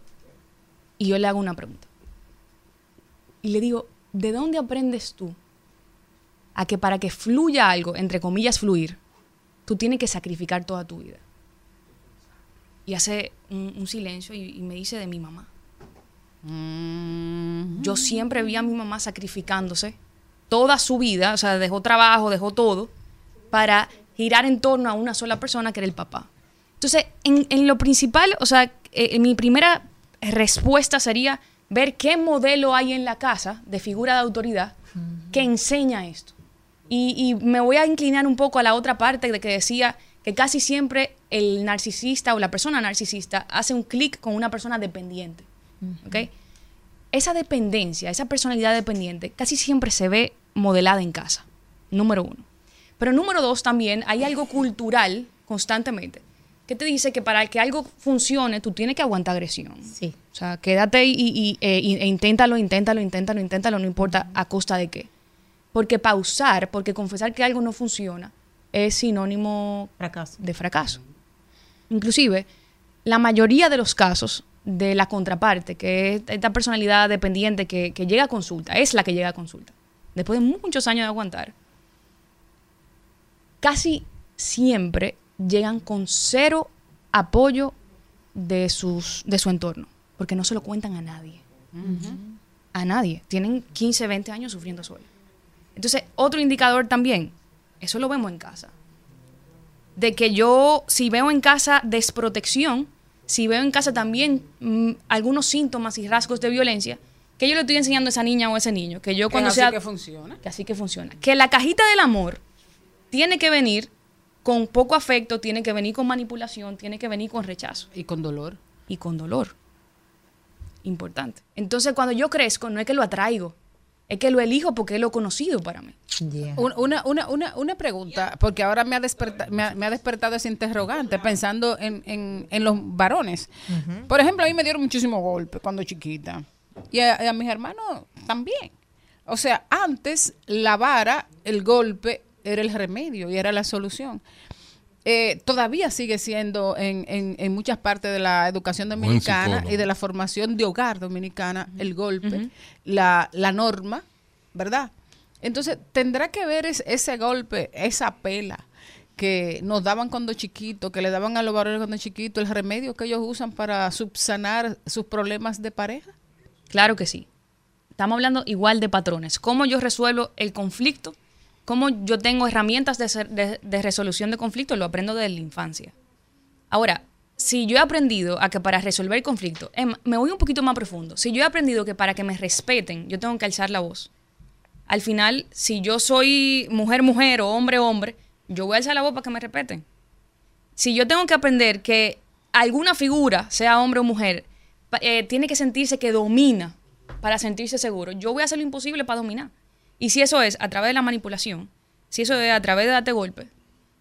Y yo le hago una pregunta. Y le digo, ¿de dónde aprendes tú a que para que fluya algo, entre comillas fluir, tú tienes que sacrificar toda tu vida? Y hace un, un silencio y, y me dice de mi mamá. Yo siempre vi a mi mamá sacrificándose toda su vida, o sea, dejó trabajo, dejó todo, para girar en torno a una sola persona que era el papá. Entonces, en, en lo principal, o sea, eh, mi primera respuesta sería ver qué modelo hay en la casa de figura de autoridad que enseña esto. Y, y me voy a inclinar un poco a la otra parte de que decía que casi siempre el narcisista o la persona narcisista hace un clic con una persona dependiente. Esa dependencia, esa personalidad dependiente, casi siempre se ve modelada en casa, número uno. Pero número dos, también hay algo cultural constantemente que te dice que para que algo funcione, tú tienes que aguantar agresión. Sí. O sea, quédate y, y- y- e inténtalo, inténtalo, inténtalo, inténtalo, no importa a costa de qué. Porque pausar, porque confesar que algo no funciona, es sinónimo de fracaso. Inclusive, la mayoría de los casos de la contraparte, que es esta personalidad dependiente que, que llega a consulta, es la que llega a consulta, después de muchos años de aguantar, casi siempre llegan con cero apoyo de, sus, de su entorno, porque no se lo cuentan a nadie. A nadie. Tienen 15, 20 años sufriendo sola. Entonces, otro indicador también, eso lo vemos en casa. De que yo, si veo en casa desprotección, si veo en casa también mm, algunos síntomas y rasgos de violencia, que yo le estoy enseñando a esa niña o a ese niño, que yo Que cuando así sea... que funciona. Que así que funciona. Que la cajita del amor tiene que venir con poco afecto, tiene que venir con manipulación, tiene que venir con rechazo. Y con dolor. Y con dolor. Importante. Entonces, cuando yo crezco, no es que lo atraigo, es que lo elijo porque es lo conocido para mí. Un- Una, una, una, una pregunta, porque ahora me ha, desperta- me ha, me ha despertado ese interrogante pensando en, en, en los varones. Por ejemplo, a mí me dieron muchísimos golpes cuando chiquita. Y a, y a mis hermanos también. O sea, antes la vara, el golpe, era el remedio y era la solución. Eh, todavía sigue siendo en, en, en muchas partes de la educación dominicana y de la formación de hogar dominicana el golpe, la, la norma, ¿verdad? Entonces, tendrá que ver es- ese golpe, esa pela que nos daban cuando chiquitos, que le daban a los varones cuando chiquitos, el remedio que ellos usan para subsanar sus problemas de pareja. Claro que sí. Estamos hablando igual de patrones. ¿Cómo yo resuelvo el conflicto? ¿Cómo yo tengo herramientas de, resolución de conflicto? Lo aprendo desde la infancia. Ahora, si yo he aprendido a que para resolver el conflicto, em, me voy un poquito más profundo. Si yo he aprendido que para que me respeten, yo tengo que alzar la voz. Al final, si yo soy mujer, mujer o hombre, hombre, yo voy a alzar la voz para que me respeten. Si yo tengo que aprender que alguna figura, sea hombre o mujer, eh, tiene que sentirse que domina para sentirse seguro, yo voy a hacer lo imposible para dominar. Y si eso es a través de la manipulación, si eso es a través de darte golpe,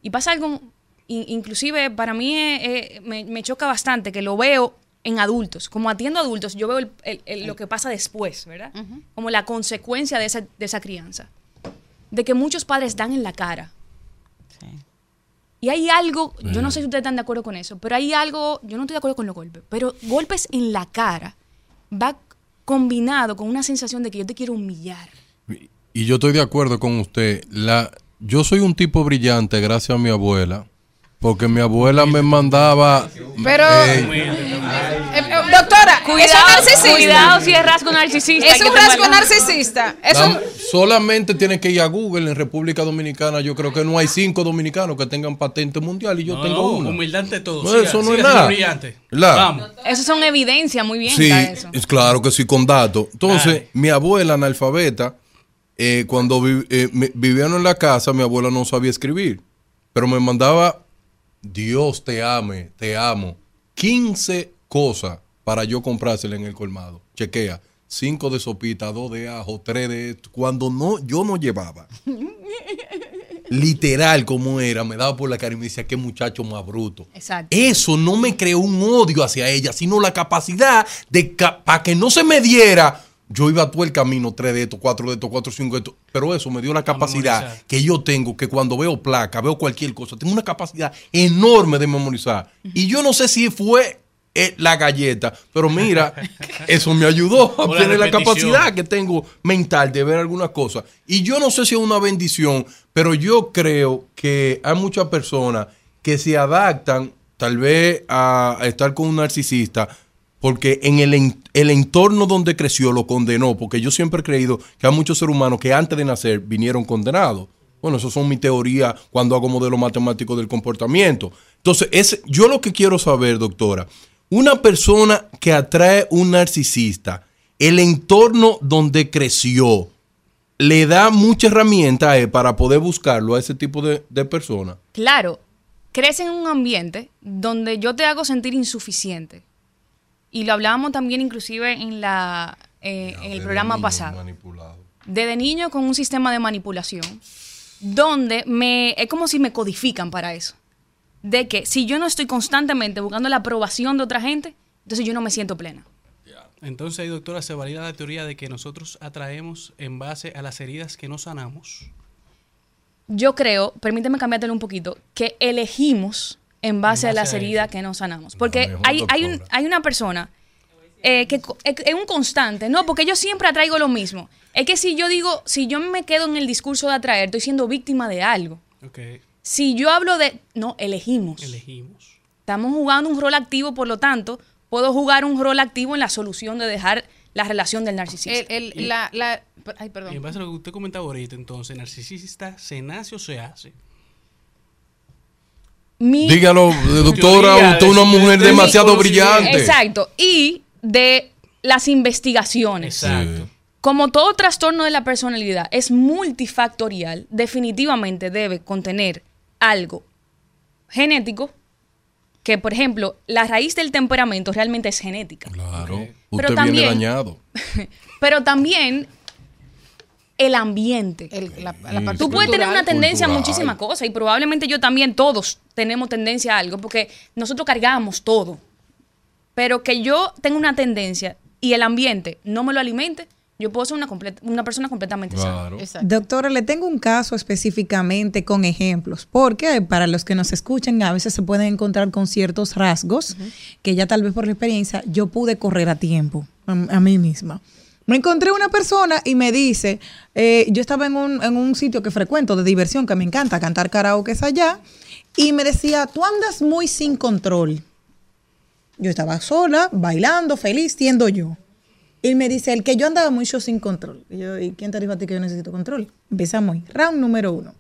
y pasa algo, in- inclusive para mí eh, eh, me, me choca bastante que lo veo en adultos, como atiendo a adultos, yo veo el- el- el- lo que pasa después, ¿verdad? Como la consecuencia de esa, de esa crianza. De que muchos padres dan en la cara. Y hay algo, yo no sé si ustedes están de acuerdo con eso, pero hay algo, yo no estoy de acuerdo con los golpes, pero golpes en la cara va combinado con una sensación de que yo te quiero humillar. Y yo estoy de acuerdo con usted. La, yo soy un tipo brillante gracias a mi abuela. Porque mi abuela me mandaba. Pero, Eh, eh, doctora, es Cuidado, narcisista. cuidado si es rasgo narcisista. Es un rasgo narcisista. La- solamente tiene que ir a Google en República Dominicana. Yo creo que no hay cinco dominicanos que tengan patente mundial y yo No, tengo no, una. humildad ante todo. No, Siga, eso no es nada. brillante. La- Vamos. Eso son evidencias, muy bien. Sí, eso. es claro que sí, con datos. Entonces, mi abuela analfabeta, eh, cuando vi- eh, me- vivían en la casa, mi abuela no sabía escribir, pero me mandaba, Dios te ame, te amo, 15 cosas para yo comprársela en el colmado. Chequea, 5 de sopita, 2 de ajo, 3 de esto. Cuando no, yo no llevaba. Literal como era, me daba por la cara y me decía, qué muchacho más bruto. Exacto. Eso no me creó un odio hacia ella, sino la capacidad de para que no se me diera. Yo iba todo el camino, tres de estos, cuatro de estos, cuatro, cinco de estos. Pero eso me dio la capacidad que yo tengo, que cuando veo placa, veo cualquier cosa, tengo una capacidad enorme de memorizar. Y yo no sé si fue eh, la galleta, pero mira, eso me ayudó a la tener la repetición. capacidad que tengo mental de ver algunas cosas. Y yo no sé si es una bendición, pero yo creo que hay muchas personas que se adaptan tal vez a estar con un narcisista porque en el, el entorno donde creció lo condenó, porque yo siempre he creído que hay muchos seres humanos que antes de nacer vinieron condenados. Bueno, eso son mi teoría cuando hago modelo matemático del comportamiento. Entonces, es, yo lo que quiero saber, doctora, una persona que atrae un narcisista, el entorno donde creció, le da mucha herramienta a él para poder buscarlo a ese tipo de, de personas. Claro, crece en un ambiente donde yo te hago sentir insuficiente. Y lo hablábamos también inclusive en, la, eh, en el programa pasado. Desde niño con un sistema de manipulación, donde me, es como si me codifican para eso. De que si yo no estoy constantemente buscando la aprobación de otra gente, entonces yo no me siento plena. Entonces ahí, doctora, se valida la teoría de que nosotros atraemos en base a las heridas que no sanamos. Yo creo, permíteme cambiártelo un poquito, que elegimos en base, En a las a heridas que no sanamos. Porque hay, hay, un- hay una persona eh, que co- es es un constante, no, porque yo siempre atraigo lo mismo. Es que si yo digo, si yo me quedo en el discurso de atraer, estoy siendo víctima de algo. Ok, Si yo hablo de, no, elegimos. elegimos. Estamos jugando un rol activo, por lo tanto, puedo jugar un rol activo en la solución de dejar la relación del narcisista. El- el- la, la- ay, perdón. Y en base a lo que usted comentaba ahorita, entonces, narcisista se nace o se hace. Mi- Dígalo, doctora, Teoría usted es una mujer de demasiado brillante. Exacto. Y de las investigaciones. Exacto. Como todo trastorno de la personalidad es multifactorial, definitivamente debe contener algo genético, que por ejemplo, la raíz del temperamento realmente es genética. Claro. Pero Usted viene también- dañado. Pero también el ambiente. la, parte Tú puedes tener una tendencia a muchísimas cosas y probablemente yo también, todos tenemos tendencia a algo, porque nosotros cargamos todo. Pero que yo tenga una tendencia y el ambiente no me lo alimente, yo puedo ser una, comple- una persona completamente sana. Doctora, le tengo un caso específicamente con ejemplos, porque para los que nos escuchan a veces se pueden encontrar con ciertos rasgos que ya tal vez por la experiencia yo pude correr a tiempo a, a mí misma. Me encontré una persona y me dice, eh, yo estaba en un, en un sitio que frecuento de diversión, que me encanta cantar karaoke allá, y me decía, tú andas muy sin control. Yo estaba sola, bailando, feliz, siendo yo. Y me dice, el que yo andaba mucho sin control. Y yo, ¿y quién te dijo a ti que yo necesito control? Empezamos. Round número uno.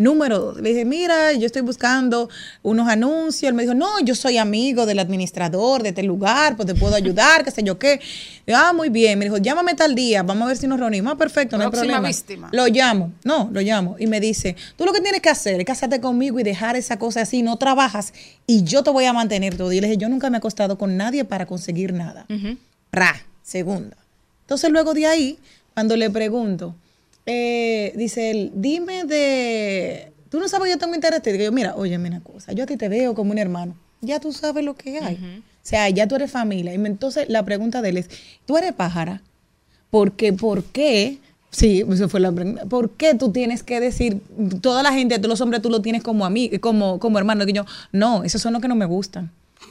Número dos. Le dije, mira, yo estoy buscando unos anuncios. Él me dijo, no, yo soy amigo del administrador de este lugar, pues te puedo ayudar, qué sé yo qué. Yo, ah, muy bien. Me dijo, llámame tal día, vamos a ver si nos reunimos. Ah, perfecto, no hay problema. víctima. Lo llamo. No, lo llamo. Y me dice, tú lo que tienes que hacer es casarte conmigo y dejar esa cosa así, no trabajas y yo te voy a mantener todo. Y le dije, yo nunca me he acostado con nadie para conseguir nada. Ra, segunda. Entonces luego de ahí, cuando le pregunto, eh, dice él, dime de, tú no sabes que yo tengo interés, te digo, yo, mira, oye, una cosa, yo a ti te veo como un hermano, ya tú sabes lo que hay. O sea, ya tú eres familia. Y entonces la pregunta de él es, ¿tú eres pájara? Porque, ¿por qué? Sí, eso fue la pregunta. ¿Por qué tú tienes que decir, toda la gente, todos los hombres tú lo tienes como a mí, como, como hermano? Y yo, no, esos son los que no me gustan.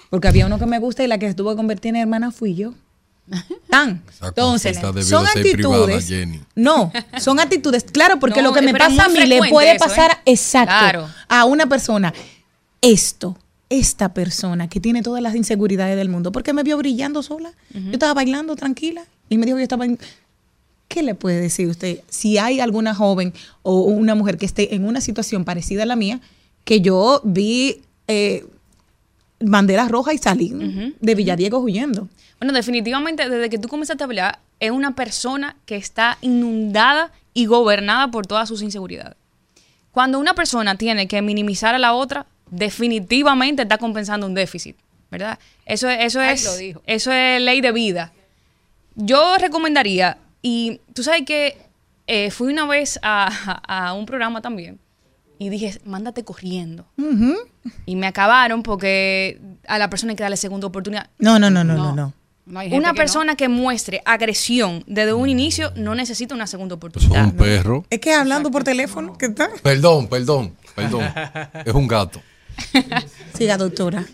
Porque había uno que me gusta y la que se tuvo que convertir en hermana fui yo. Tan. Entonces, son privada, actitudes. No, son actitudes. Claro, porque No, lo que me pasa a mí le puede eso, pasar ¿eh? exacto Claro. a una persona. Esto, esta persona que tiene todas las inseguridades del mundo, porque me vio brillando sola. Yo estaba bailando tranquila y me dijo que yo estaba en- ¿Qué le puede decir usted si hay alguna joven o una mujer que esté en una situación parecida a la mía, que yo vi eh, banderas rojas y salí de Villadiego huyendo? Bueno, definitivamente, desde que tú comenzaste a hablar, es una persona que está inundada y gobernada por todas sus inseguridades. Cuando una persona tiene que minimizar a la otra, definitivamente está compensando un déficit, ¿verdad? Eso, es- eso, Ay, es, dijo. eso es ley de vida. Yo recomendaría, y tú sabes que eh, fui una vez a, a- a un programa también y dije, mándate corriendo. Y me acabaron porque a la persona hay que darle segunda oportunidad. No, no, no, no, no, no. Una persona que muestre agresión desde un inicio no necesita una segunda oportunidad. Un perro. Es que hablando por teléfono, ¿qué tal? Perdón, perdón, perdón. es un gato. Siga, doctora.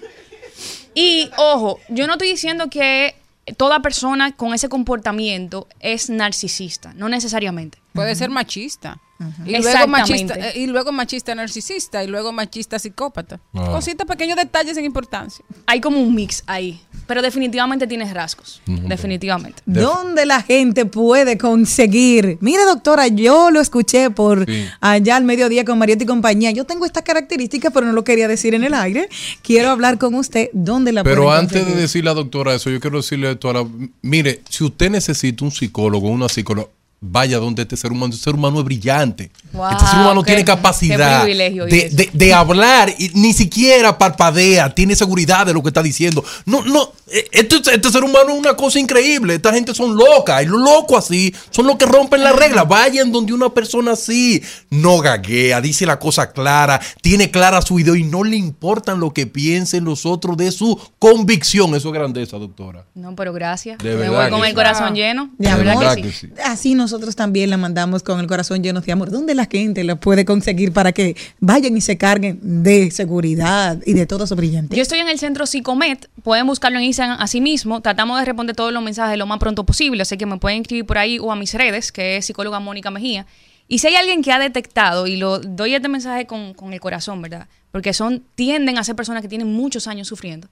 Y ojo, yo no estoy diciendo que toda persona con ese comportamiento es narcisista, no necesariamente. Puede ser machista. Y luego, machista, eh, y luego machista narcisista, y luego machista psicópata. Ah. Cositas, pequeños detalles sin importancia. Hay como un mix ahí. Pero definitivamente tienes rasgos. Definitivamente. ¿Dónde la gente puede conseguir? Mire, doctora, yo lo escuché por allá al mediodía con Mariotti y compañía. Yo tengo estas características, pero no lo quería decir en el aire. Quiero hablar con usted. ¿Dónde la Pero antes de conseguir? decirle a la doctora eso, yo quiero decirle a la... Mire, si usted necesita un psicólogo o una psicóloga, vaya donde este ser humano. Este ser humano es brillante. Wow, este ser humano qué- tiene capacidad de, hablar y ni siquiera parpadea, tiene seguridad de lo que está diciendo. No, no, eh, este, este ser humano es una cosa increíble. Esta gente son locas y los locos así son los que rompen la regla. Vayan donde una persona así no gaguea, dice la cosa clara, tiene clara su idea y no le importan lo que piensen los otros de su convicción. Eso es grandeza, doctora. No, pero gracias. De Me verdad voy con el corazón lleno. De De verdad que sí. Así nosotros también la mandamos con el corazón lleno de amor. ¿Dónde la gente la puede conseguir para que vayan y se carguen de seguridad y de todo eso brillante? Yo estoy en el centro Psicomet, pueden buscarlo en Instagram así mismo. Tratamos de responder todos los mensajes lo más pronto posible, así que me pueden escribir por ahí o a mis redes, que es psicóloga Mónica Mejía. Y si hay alguien que ha detectado, y lo doy este mensaje con, con el corazón, ¿verdad? Porque son, tienden a ser personas que tienen muchos años sufriendo.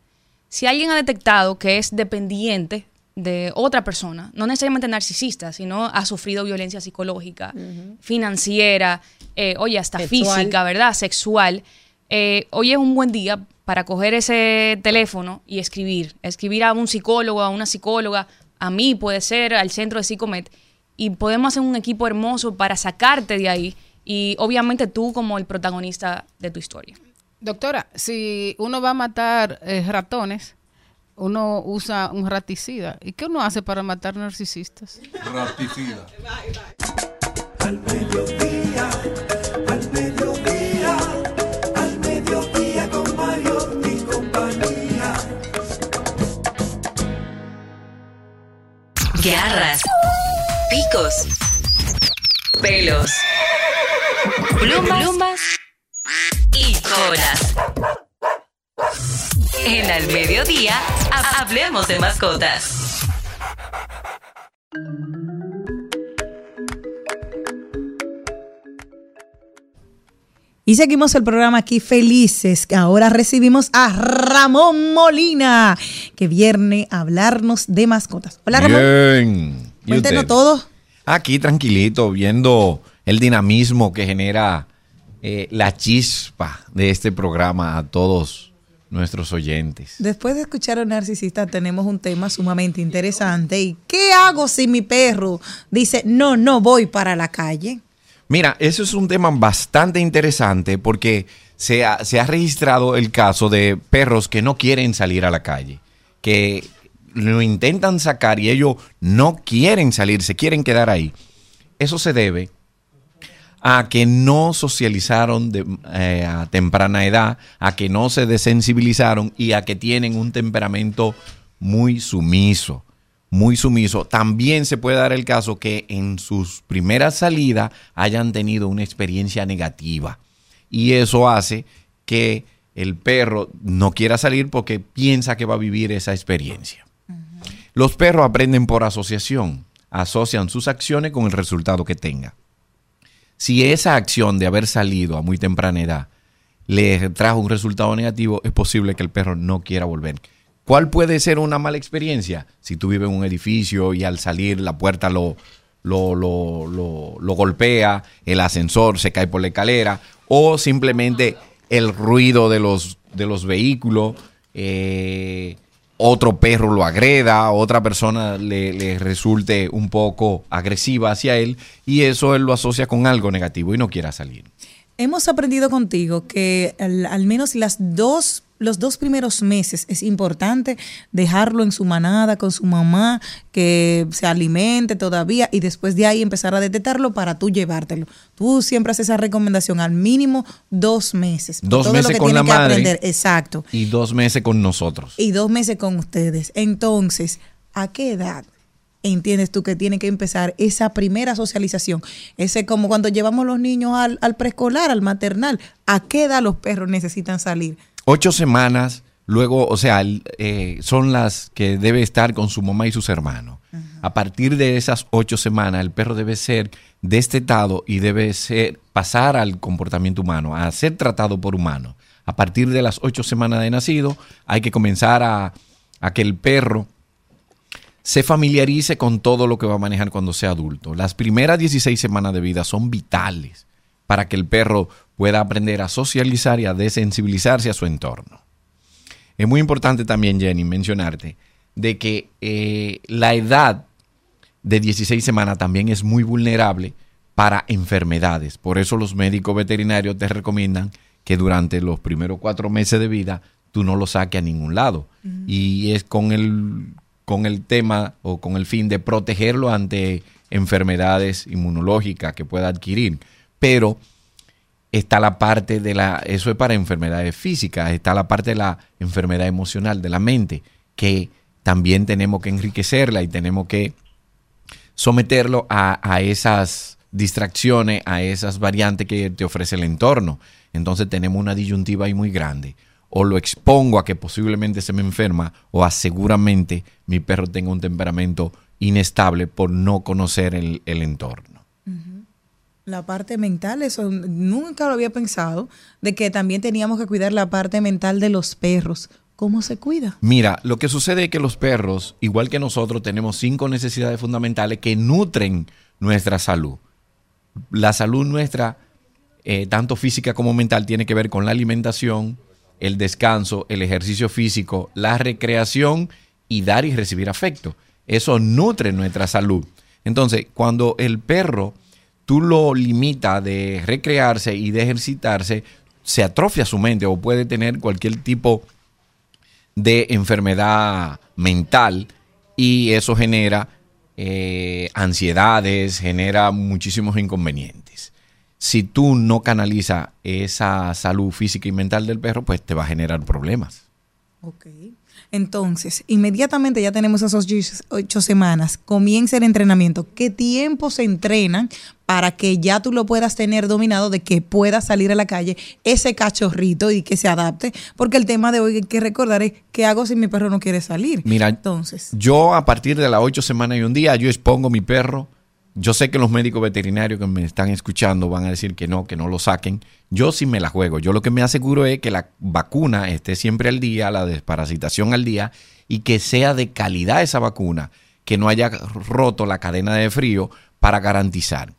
Si alguien ha detectado que es dependiente de otra persona, no necesariamente narcisista, sino ha sufrido violencia psicológica, financiera, eh, oye, hasta Sexual. física, ¿verdad? Sexual. Eh, hoy es un buen día para coger ese teléfono y escribir. Escribir a un psicólogo, a una psicóloga, a mí puede ser, al centro de Psicomet. Y podemos hacer un equipo hermoso para sacarte de ahí. Y obviamente tú como el protagonista de tu historia. Doctora, si uno va a matar eh, ratones, uno usa un raticida. ¿Y qué uno hace para matar narcisistas? Raticida. Al mediodía, al mediodía, al mediodía con Mario y compañía. Garras, picos, pelos, plumas, plumas y colas. En Al Mediodía, ha- hablemos de mascotas. Y seguimos el programa aquí felices. Ahora recibimos a Ramón Molina, que viene a hablarnos de mascotas. Hola Ramón. Bien. ¿Y Cuéntenos todo. Aquí tranquilito, viendo el dinamismo que genera eh, la chispa de este programa a todos nuestros oyentes. Después de escuchar a un narcisista, tenemos un tema sumamente interesante. ¿Y qué hago si mi perro dice, no, no voy para la calle? Mira, eso es un tema bastante interesante porque se ha, se ha registrado el caso de perros que no quieren salir a la calle, que lo intentan sacar y ellos no quieren salir, se quieren quedar ahí. Eso se debe a que no socializaron de, eh, a temprana edad, a que no se desensibilizaron y a que tienen un temperamento muy sumiso, muy sumiso. También se puede dar el caso que en sus primeras salidas hayan tenido una experiencia negativa y eso hace que el perro no quiera salir porque piensa que va a vivir esa experiencia. Los perros aprenden por asociación, asocian sus acciones con el resultado que tenga si esa acción de haber salido a muy temprana edad le trajo un resultado negativo, es posible que el perro no quiera volver. ¿Cuál puede ser una mala experiencia? Si tú vives en un edificio y al salir la puerta lo, lo, lo- lo- golpea, el ascensor se cae por la escalera, o simplemente el ruido de los, de los vehículos, eh, otro perro lo agreda, otra persona le, resulte un poco agresiva hacia él, y eso él lo asocia con algo negativo y no quiera salir. Hemos aprendido contigo que al, al menos las dos, los dos primeros meses es importante dejarlo en su manada con su mamá, que se alimente todavía y después de ahí empezar a detectarlo para tú llevártelo. Tú siempre haces esa recomendación al mínimo dos meses. Dos todo lo meses que con la que madre. aprender. Exacto. Y dos meses con nosotros. Y dos meses con ustedes. Entonces, ¿a qué edad? entiendes tú que tiene que empezar esa primera socialización. Ese como cuando llevamos los niños al, al preescolar, al maternal. ¿A qué edad los perros necesitan salir? Ocho semanas Luego, o sea, eh, son las que debe estar con su mamá y sus hermanos. A partir de esas ocho semanas, el perro debe ser destetado y debe ser, pasar al comportamiento humano, a ser tratado por humanos. A partir de las ocho semanas de nacido, hay que comenzar a, a que el perro se familiarice con todo lo que va a manejar cuando sea adulto. Las primeras 16 semanas de vida son vitales para que el perro pueda aprender a socializar y a desensibilizarse a su entorno. Es muy importante también, Jenny, mencionarte de que eh, la edad de 16 semanas también es muy vulnerable para enfermedades. Por eso los médicos veterinarios te recomiendan que durante los primeros cuatro meses de vida tú no lo saques a ningún lado. Y es con el, con el tema o con el fin de protegerlo ante enfermedades inmunológicas que pueda adquirir. Pero está la parte de la, eso es para enfermedades físicas, está la parte de la enfermedad emocional, de la mente, que también tenemos que enriquecerla y tenemos que someterlo a, a esas distracciones, a esas variantes que te ofrece el entorno. Entonces tenemos una disyuntiva ahí muy grande. O lo expongo a que posiblemente se me enferma o a seguramente mi perro tenga un temperamento inestable por no conocer el, el entorno. La parte mental, eso nunca lo había pensado, de que también teníamos que cuidar la parte mental de los perros. ¿Cómo se cuida? Mira, lo que sucede es que los perros, igual que nosotros, tenemos cinco necesidades fundamentales que nutren nuestra salud. La salud nuestra, eh, tanto física como mental, tiene que ver con la alimentación, el descanso, el ejercicio físico, la recreación y dar y recibir afecto. Eso nutre nuestra salud. Entonces, cuando el perro tú lo limitas de recrearse y de ejercitarse, se atrofia su mente o puede tener cualquier tipo de enfermedad mental y eso genera eh, ansiedades, genera muchísimos inconvenientes. Si tú no canalizas esa salud física y mental del perro, pues te va a generar problemas. Ok. Entonces, inmediatamente ya tenemos esas ocho, semanas, comienza el entrenamiento. ¿Qué tiempo se entrenan para que ya tú lo puedas tener dominado de que pueda salir a la calle ese cachorrito y que se adapte? Porque el tema de hoy hay que recordar es qué hago si mi perro no quiere salir. Mira, entonces, yo a partir de las ocho semanas y un día, yo expongo mi perro. Yo sé que los médicos veterinarios que me están escuchando van a decir que no, que no lo saquen. Yo sí me la juego. Yo lo que me aseguro es que la vacuna esté siempre al día, la desparasitación al día, y que sea de calidad esa vacuna, que no haya roto la cadena de frío para garantizar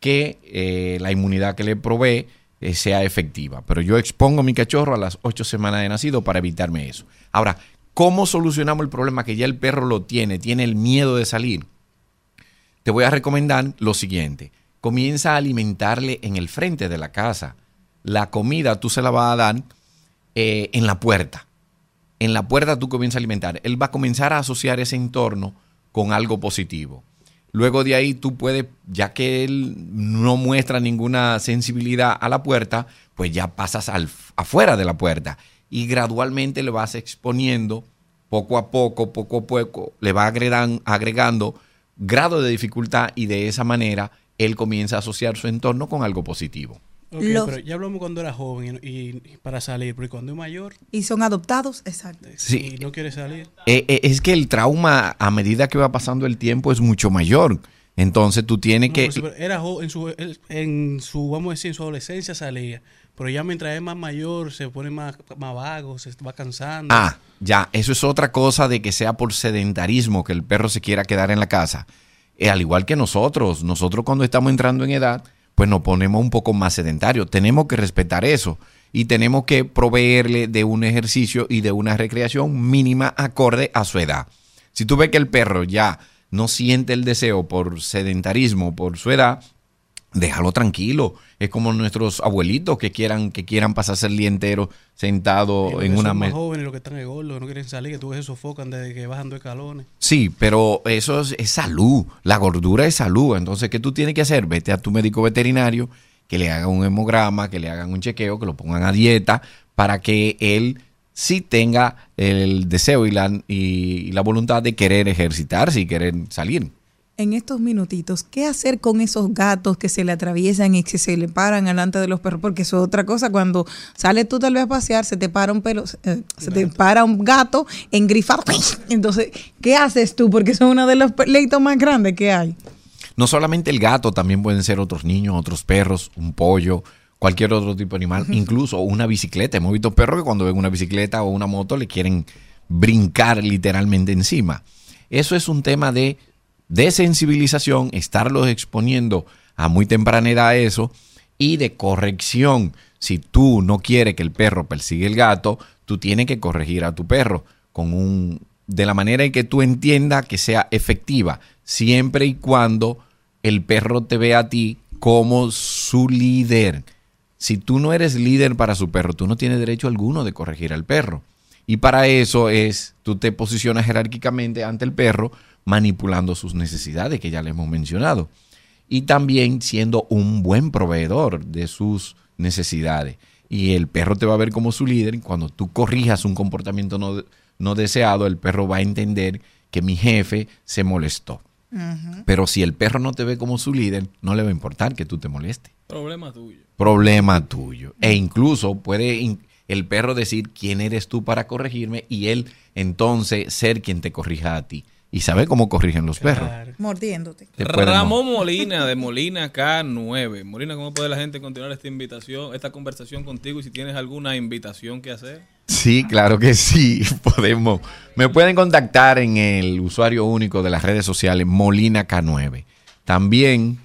que eh, la inmunidad que le provee eh, sea efectiva. Pero yo expongo mi cachorro a las ocho semanas de nacido para evitarme eso. Ahora, ¿cómo solucionamos el problema que ya el perro lo tiene? Tiene el miedo de salir. Te voy a recomendar lo siguiente. Comienza a alimentarle en el frente de la casa. La comida tú se la vas a dar eh, en la puerta. En la puerta tú comienzas a alimentar. Él va a comenzar a asociar ese entorno con algo positivo. Luego de ahí tú puedes, ya que él no muestra ninguna sensibilidad a la puerta, pues ya pasas al, afuera de la puerta y gradualmente le vas exponiendo poco a poco, poco a poco, le va agregan, agregando grado de dificultad y de esa manera él comienza a asociar su entorno con algo positivo. Ok, Los- pero ya hablamos cuando era joven y, y para salir, pero cuando es mayor y son adoptados, exacto. Sí. y no quiere salir. Eh, eh, es que el trauma a medida que va pasando el tiempo es mucho mayor. Entonces tú tienes No, que... pero sí, pero era en su, en su, vamos a decir, en su adolescencia salía, pero ya mientras es más mayor se pone más, más vago, se va cansando. Ah, ya, eso es otra cosa de que sea por sedentarismo que el perro se quiera quedar en la casa. Eh, al igual que nosotros, nosotros cuando estamos entrando en edad, pues nos ponemos un poco más sedentarios. Tenemos que respetar eso y tenemos que proveerle de un ejercicio y de una recreación mínima acorde a su edad. Si tú ves que el perro ya no siente el deseo por sedentarismo, por su edad, déjalo tranquilo. Es como nuestros abuelitos que quieran, que quieran pasarse el día entero sentado en los una mesa. jóvenes, los que están gordos, que no quieren salir, que tú ves se sofocan desde que bajan dos escalones. Sí, pero eso es, es salud. La gordura es salud. Entonces, ¿qué tú tienes que hacer? Vete a tu médico veterinario, que le hagan un hemograma, que le hagan un chequeo, que lo pongan a dieta, para que él sí tenga el deseo y la, y, y la voluntad de querer ejercitarse y querer salir. En estos minutitos, ¿qué hacer con esos gatos que se le atraviesan y que se le paran delante de los perros? Porque eso es otra cosa. Cuando sales tú tal vez a pasear, se te para un pelo, eh, se te para un gato engrifado. Entonces, ¿qué haces tú? Porque eso es uno de los pleitos más grandes que hay. No solamente el gato, también pueden ser otros niños, otros perros, un pollo, cualquier otro tipo de animal, incluso una bicicleta. Hemos visto perros que cuando ven una bicicleta o una moto le quieren brincar literalmente encima. Eso es un tema de desensibilización, estarlos exponiendo a muy temprana edad a eso y de corrección. Si tú no quieres que el perro persiga el gato, tú tienes que corregir a tu perro con un de la manera en que tú entiendas que sea efectiva, siempre y cuando el perro te vea a ti como su líder. Si tú no eres líder para su perro, tú no tienes derecho alguno de corregir al perro. Y para eso es, tú te posicionas jerárquicamente ante el perro, manipulando sus necesidades, que ya le hemos mencionado. Y también siendo un buen proveedor de sus necesidades. Y el perro te va a ver como su líder. Y cuando tú corrijas un comportamiento no, no deseado, el perro va a entender que mi jefe se molestó. Pero si el perro no te ve como su líder, no le va a importar que tú te molestes. Problema tuyo. Problema tuyo. E incluso puede in- el perro decir quién eres tú para corregirme y él entonces ser quien te corrija a ti. Y sabe cómo corrigen los perros. Mordiéndote. Ramón Molina de Molina K9. Molina, ¿cómo puede la gente continuar esta invitación, esta conversación contigo y si tienes alguna invitación que hacer? Sí, claro que sí, podemos. Me pueden contactar en el usuario único de las redes sociales Molina K9. También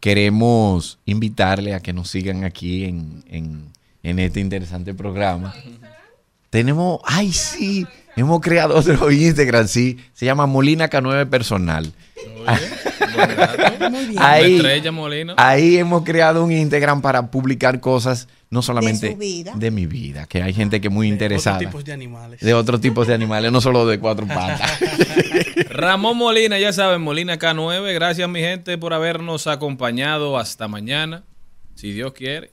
queremos invitarle a que nos sigan aquí en, en- en este interesante programa. Tenemos, ay sí, hemos creado otro Instagram, sí, se llama Molina K9 Personal. Muy bien. Ahí, hemos creado un Instagram para publicar cosas no solamente De vida. de mi vida, que hay gente que es muy interesada. tipos de animales. De otros tipos de animales, no solo de cuatro patas. Ramón Molina, ya saben, Molina K9. Gracias, mi gente, por habernos acompañado hasta mañana, si Dios quiere.